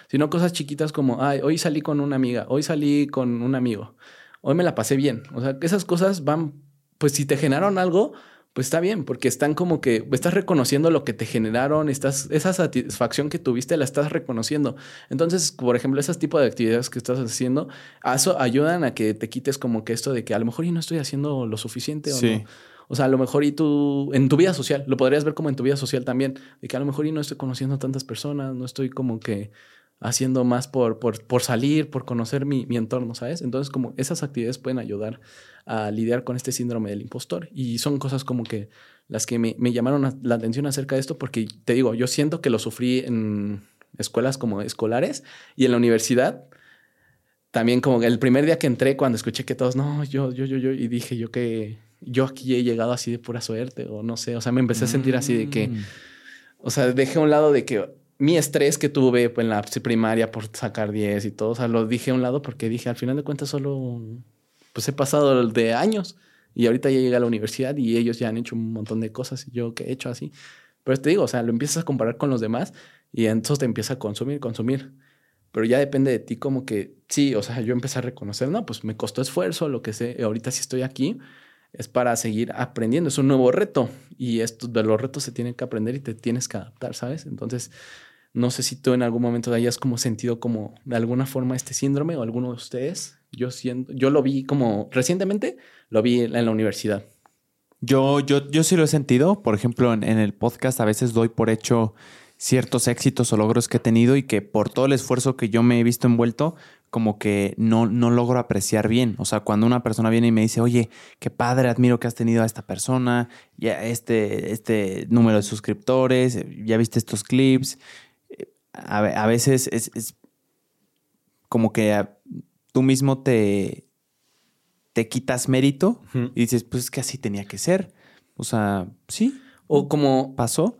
sino cosas chiquitas como, ay, hoy salí con una amiga, hoy salí con un amigo, hoy me la pasé bien. O sea, que esas cosas van, pues si te generaron algo, pues está bien, porque están como que estás reconociendo lo que te generaron, estás, esa satisfacción que tuviste la estás reconociendo. Entonces, por ejemplo, esos tipos de actividades que estás haciendo, eso ayudan a que te quites como que esto de que a lo mejor yo no estoy haciendo lo suficiente o no. O sea, a lo mejor y tú, en tu vida social, lo podrías ver como en tu vida social también, de que a lo mejor y no estoy conociendo a tantas personas, no estoy como que haciendo más por, por, por salir, por conocer mi, mi, entorno, ¿sabes? Entonces, como esas actividades pueden ayudar a lidiar con este síndrome del impostor. Y son cosas como que las que me, me llamaron la atención acerca de esto, porque te digo, yo siento que lo sufrí en escuelas como escolares y en la universidad. También como el primer día que entré, cuando escuché que todos, no, yo, yo, yo, yo, y dije yo que yo aquí he llegado así de pura suerte, o no sé, o sea, me empecé a sentir así de que, mm. o sea, dejé a un lado de que mi estrés que tuve pues, en la primaria por sacar 10 y todo, o sea, lo dije a un lado porque dije, al final de cuentas solo, pues he pasado de años y ahorita ya llegué a la universidad y ellos ya han hecho un montón de cosas y yo que he hecho así. Pero te digo, o sea, lo empiezas a comparar con los demás y entonces te empieza a consumir, consumir. Pero ya depende de ti como que, sí, o sea, yo empecé a reconocer, no, pues me costó esfuerzo, lo que sé, ahorita sí estoy aquí, es para seguir aprendiendo, es un nuevo reto y esto, de los retos se tienen que aprender y te tienes que adaptar, ¿sabes? Entonces, no sé si tú en algún momento hayas como sentido como de alguna forma este síndrome o alguno de ustedes. Yo siento, yo lo vi como recientemente, lo vi en la universidad. Yo, yo, yo sí lo he sentido. Por ejemplo, en, el podcast a veces doy por hecho ciertos éxitos o logros que he tenido y que por todo el esfuerzo que yo me he visto envuelto, como que no, no logro apreciar bien. O sea, cuando una persona viene y me dice, oye, qué padre, admiro que has tenido a esta persona, ya este, este número de suscriptores, ya viste estos clips, a, veces es, como que tú mismo te, te quitas mérito y dices, pues es que así tenía que ser. O sea, sí. O como pasó.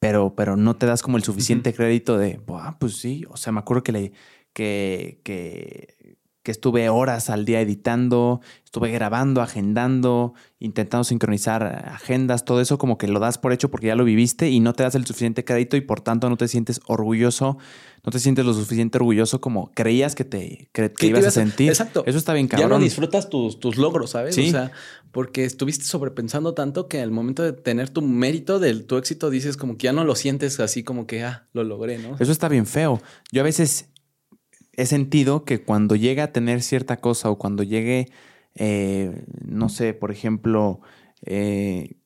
Pero, pero no te das como el suficiente crédito de, pues sí. O sea, me acuerdo que le, que, que que estuve horas al día editando, estuve grabando, agendando, intentando sincronizar agendas, todo eso como que lo das por hecho porque ya lo viviste y no te das el suficiente crédito y por tanto no te sientes orgulloso, no te sientes lo suficiente orgulloso como creías que te, ibas a sentir. Exacto. Eso está bien cabrón. Ya no disfrutas tus, tus logros, ¿sabes? Sí. O sea, porque estuviste sobrepensando tanto que al momento de tener tu mérito del tu éxito dices como que ya no lo sientes así como que, ah, lo logré, ¿no? Eso está bien feo. Yo a veces he sentido que cuando llegue a tener cierta cosa o cuando llegue, eh, no sé, por ejemplo, eh,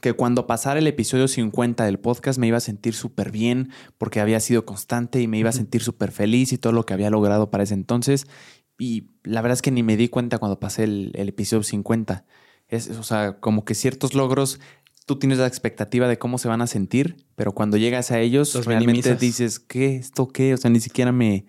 que cuando pasara el episodio 50 del podcast me iba a sentir súper bien porque había sido constante y me iba a sentir súper feliz y todo lo que había logrado para ese entonces. Y la verdad es que ni me di cuenta cuando pasé el, el episodio 50. Es, o sea, como que ciertos logros tú tienes la expectativa de cómo se van a sentir, pero cuando llegas a ellos, realmente dices, ¿qué? ¿Esto qué? O sea, ni siquiera me,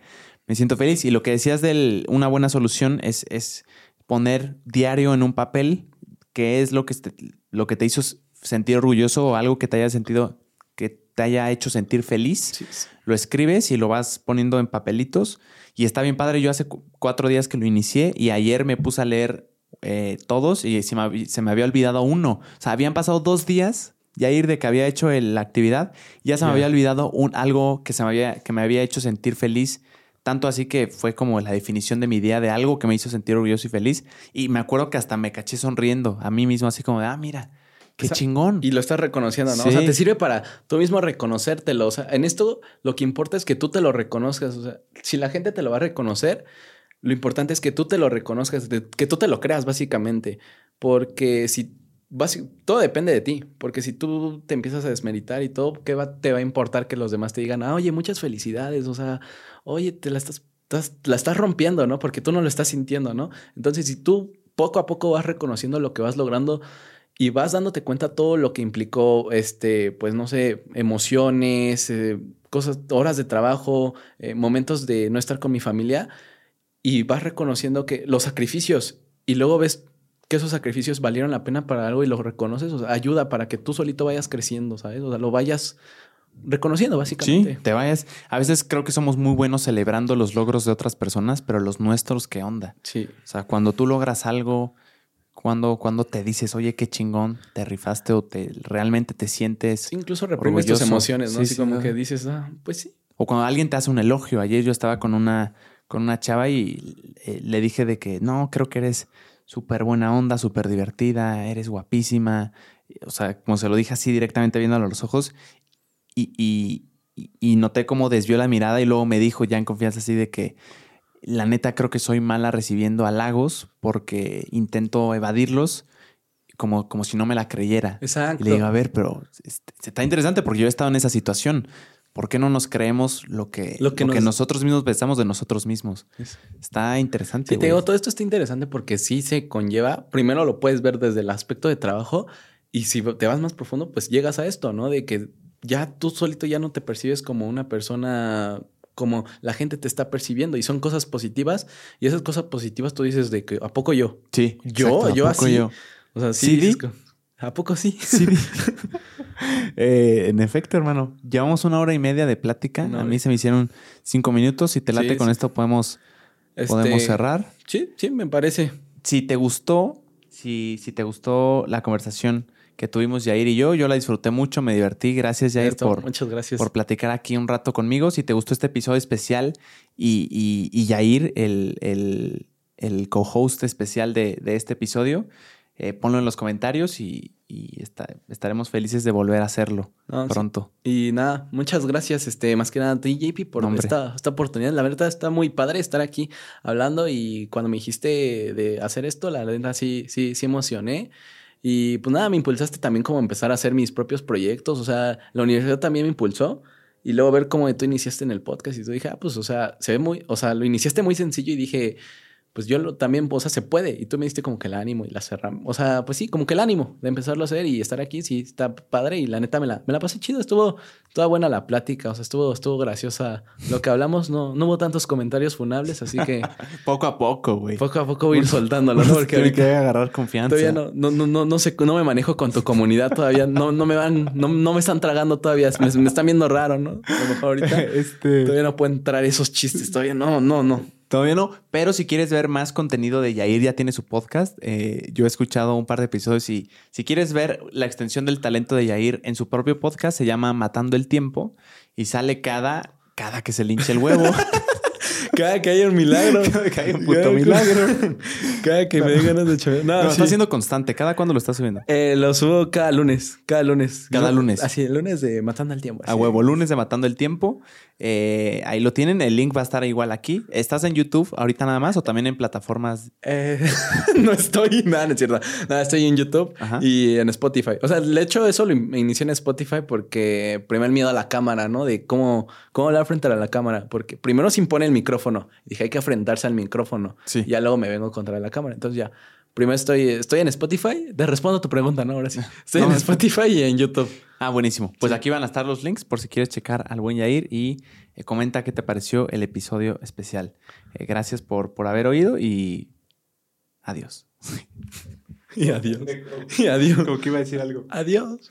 me siento feliz. Y lo que decías de una buena solución es, es poner diario en un papel qué es lo que, te, lo que te hizo sentir orgulloso o algo que te haya sentido, que te haya hecho sentir feliz. Lo escribes y lo vas poniendo en papelitos. Y está bien padre. Yo hace cuatro días que lo inicié y ayer me puse a leer eh, todos y se me, había olvidado uno. O sea, habían pasado dos días ya ir de que había hecho la actividad, ya se me había olvidado un, algo que, se me había, que me había hecho sentir feliz. Tanto así que fue como la definición de mi día de algo que me hizo sentir orgulloso y feliz. Y me acuerdo que hasta me caché sonriendo a mí mismo, así como de, ah, mira, qué chingón. Y lo estás reconociendo, ¿no? O sea, te sirve para tú mismo reconocértelo. O sea, en esto lo que importa es que tú te lo reconozcas. O sea, si la gente te lo va a reconocer, lo importante es que tú te lo reconozcas, que tú te lo creas básicamente, porque si todo depende de ti, porque si tú te empiezas a desmeritar y todo, ¿qué te va a importar que los demás te digan, ah, oye, muchas felicidades, o sea, oye, te la estás, la estás rompiendo, ¿no? Porque tú no lo estás sintiendo, ¿no? Entonces, si tú poco a poco vas reconociendo lo que vas logrando y vas dándote cuenta todo lo que implicó, este, pues no sé, emociones, eh, cosas, horas de trabajo, eh, momentos de no estar con mi familia, y vas reconociendo que los sacrificios y luego ves que esos sacrificios valieron la pena para algo y lo reconoces, o sea, ayuda para que tú solito vayas creciendo, ¿sabes? O sea, lo vayas reconociendo básicamente. Sí, te vayas. A veces creo que somos muy buenos celebrando los logros de otras personas, pero los nuestros, ¿qué onda? Sí. O sea, cuando tú logras algo, cuando, cuando te dices, oye, qué chingón, te rifaste o te realmente te sientes. incluso reprimes tus emociones, ¿no? Así como que dices, ah, pues sí. O cuando alguien te hace un elogio. Ayer yo estaba con una con una chava y eh, le dije de que no, creo que eres súper buena onda, súper divertida, eres guapísima. O sea, como se lo dije así directamente viéndolo a los ojos. Y, y, y noté cómo desvió la mirada y luego me dijo ya en confianza así de que la neta creo que soy mala recibiendo halagos porque intento evadirlos como, como si no me la creyera. Exacto. Y le digo, a ver, pero este, está interesante porque yo he estado en esa situación. ¿Por qué no nos creemos lo que, Lo que lo que nos- nosotros mismos pensamos de nosotros mismos? Está interesante. Sí, te digo, todo esto está interesante porque sí se conlleva. Primero lo puedes ver desde el aspecto de trabajo y si te vas más profundo, pues llegas a esto, ¿no? De que ya tú solito ya no te percibes como una persona como la gente te está percibiendo y son cosas positivas y esas cosas positivas tú dices de que a poco yo, Sí, Yo, exacto, ¿a yo poco así. yo? o sea, sí, a poco sí. Sí. Eh, en efecto, hermano. Llevamos una hora y media de plática. A mí se me hicieron cinco minutos. Si te late Sí, con sí. esto, podemos, Este, podemos cerrar. Sí, sí, me parece. Si te gustó, si, si te gustó la conversación que tuvimos Jair y yo, yo la disfruté mucho, me divertí. Gracias, Jair, Esto, por, muchas gracias. por platicar aquí un rato conmigo. Si te gustó este episodio especial y, y, y Yair, el, el, el co-host especial de, de este episodio, eh, ponlo en los comentarios y, y está- estaremos felices de volver a hacerlo No, sí. pronto. Y nada, muchas gracias, este, más que nada a ti, JP, por hombre. esta, esta oportunidad. La verdad está muy padre estar aquí hablando y cuando me dijiste de hacer esto, la verdad sí, sí, sí emocioné. Y pues nada, me impulsaste también como empezar a hacer mis propios proyectos. O sea, la universidad también me impulsó. Y luego ver cómo tú iniciaste en el podcast y tú dije, ah, pues, o sea, se ve muy, o sea, lo iniciaste muy sencillo y dije, pues yo lo, también, o sea, se puede. Y tú me diste como que el ánimo y la cerramos. O sea, pues sí, como que el ánimo de empezarlo a hacer y estar aquí, sí, está padre. Y la neta me la, me la pasé chido, estuvo toda buena la plática, o sea, estuvo, estuvo graciosa lo que hablamos. No, no hubo tantos comentarios funables, así que Poco a poco, güey. poco a poco voy a ir soltándolo, ¿no? Porque ahorita que agarrar confianza. todavía no, no, no, no, no sé, no me manejo con tu comunidad todavía. No, no me van, no, no me están tragando todavía. Me, me están viendo raro, ¿no? A lo mejor ahorita Este, todavía no pueden entrar esos chistes. Todavía no, no, no. Todavía no, pero si quieres ver más contenido de Yair, ya tiene su podcast. Eh, yo he escuchado un par de episodios y si quieres ver la extensión del talento de Yair en su propio podcast, se llama Matando el Tiempo y sale cada, cada que se le hinche el huevo. Cada que haya un milagro. Cada que haya un puto Cada milagro. Cada que me den ganas de chover. No, No, sí. está siendo constante. ¿Cada cuándo lo está subiendo? Eh, lo subo cada lunes. Cada lunes. Cada lunes. Así, el lunes de Matando al Tiempo. A así. huevo, lunes de Matando el Tiempo. Eh, ahí lo tienen. El link va a estar igual aquí. ¿Estás en YouTube ahorita nada más o también en plataformas? Eh, no estoy, nada, no es cierto. Nada, estoy en YouTube Ajá. y en Spotify. O sea, de hecho, eso lo inicié en Spotify porque primero el miedo a la cámara, ¿no? De cómo, cómo hablar frente a la cámara. Porque primero se impone el micrófono. Dije, hay que enfrentarse al micrófono. Sí. Ya luego me vengo contra la cámara. Entonces ya, primero estoy, estoy en Spotify. Te respondo tu pregunta, ¿no? Ahora sí. Estoy No, en Spotify y en YouTube. Ah, buenísimo. Pues aquí van a estar los links por si quieres checar al buen Yair y eh, comenta qué te pareció el episodio especial. Eh, gracias por, por haber oído y adiós. Y adiós. Y adiós. que iba a decir algo. Adiós.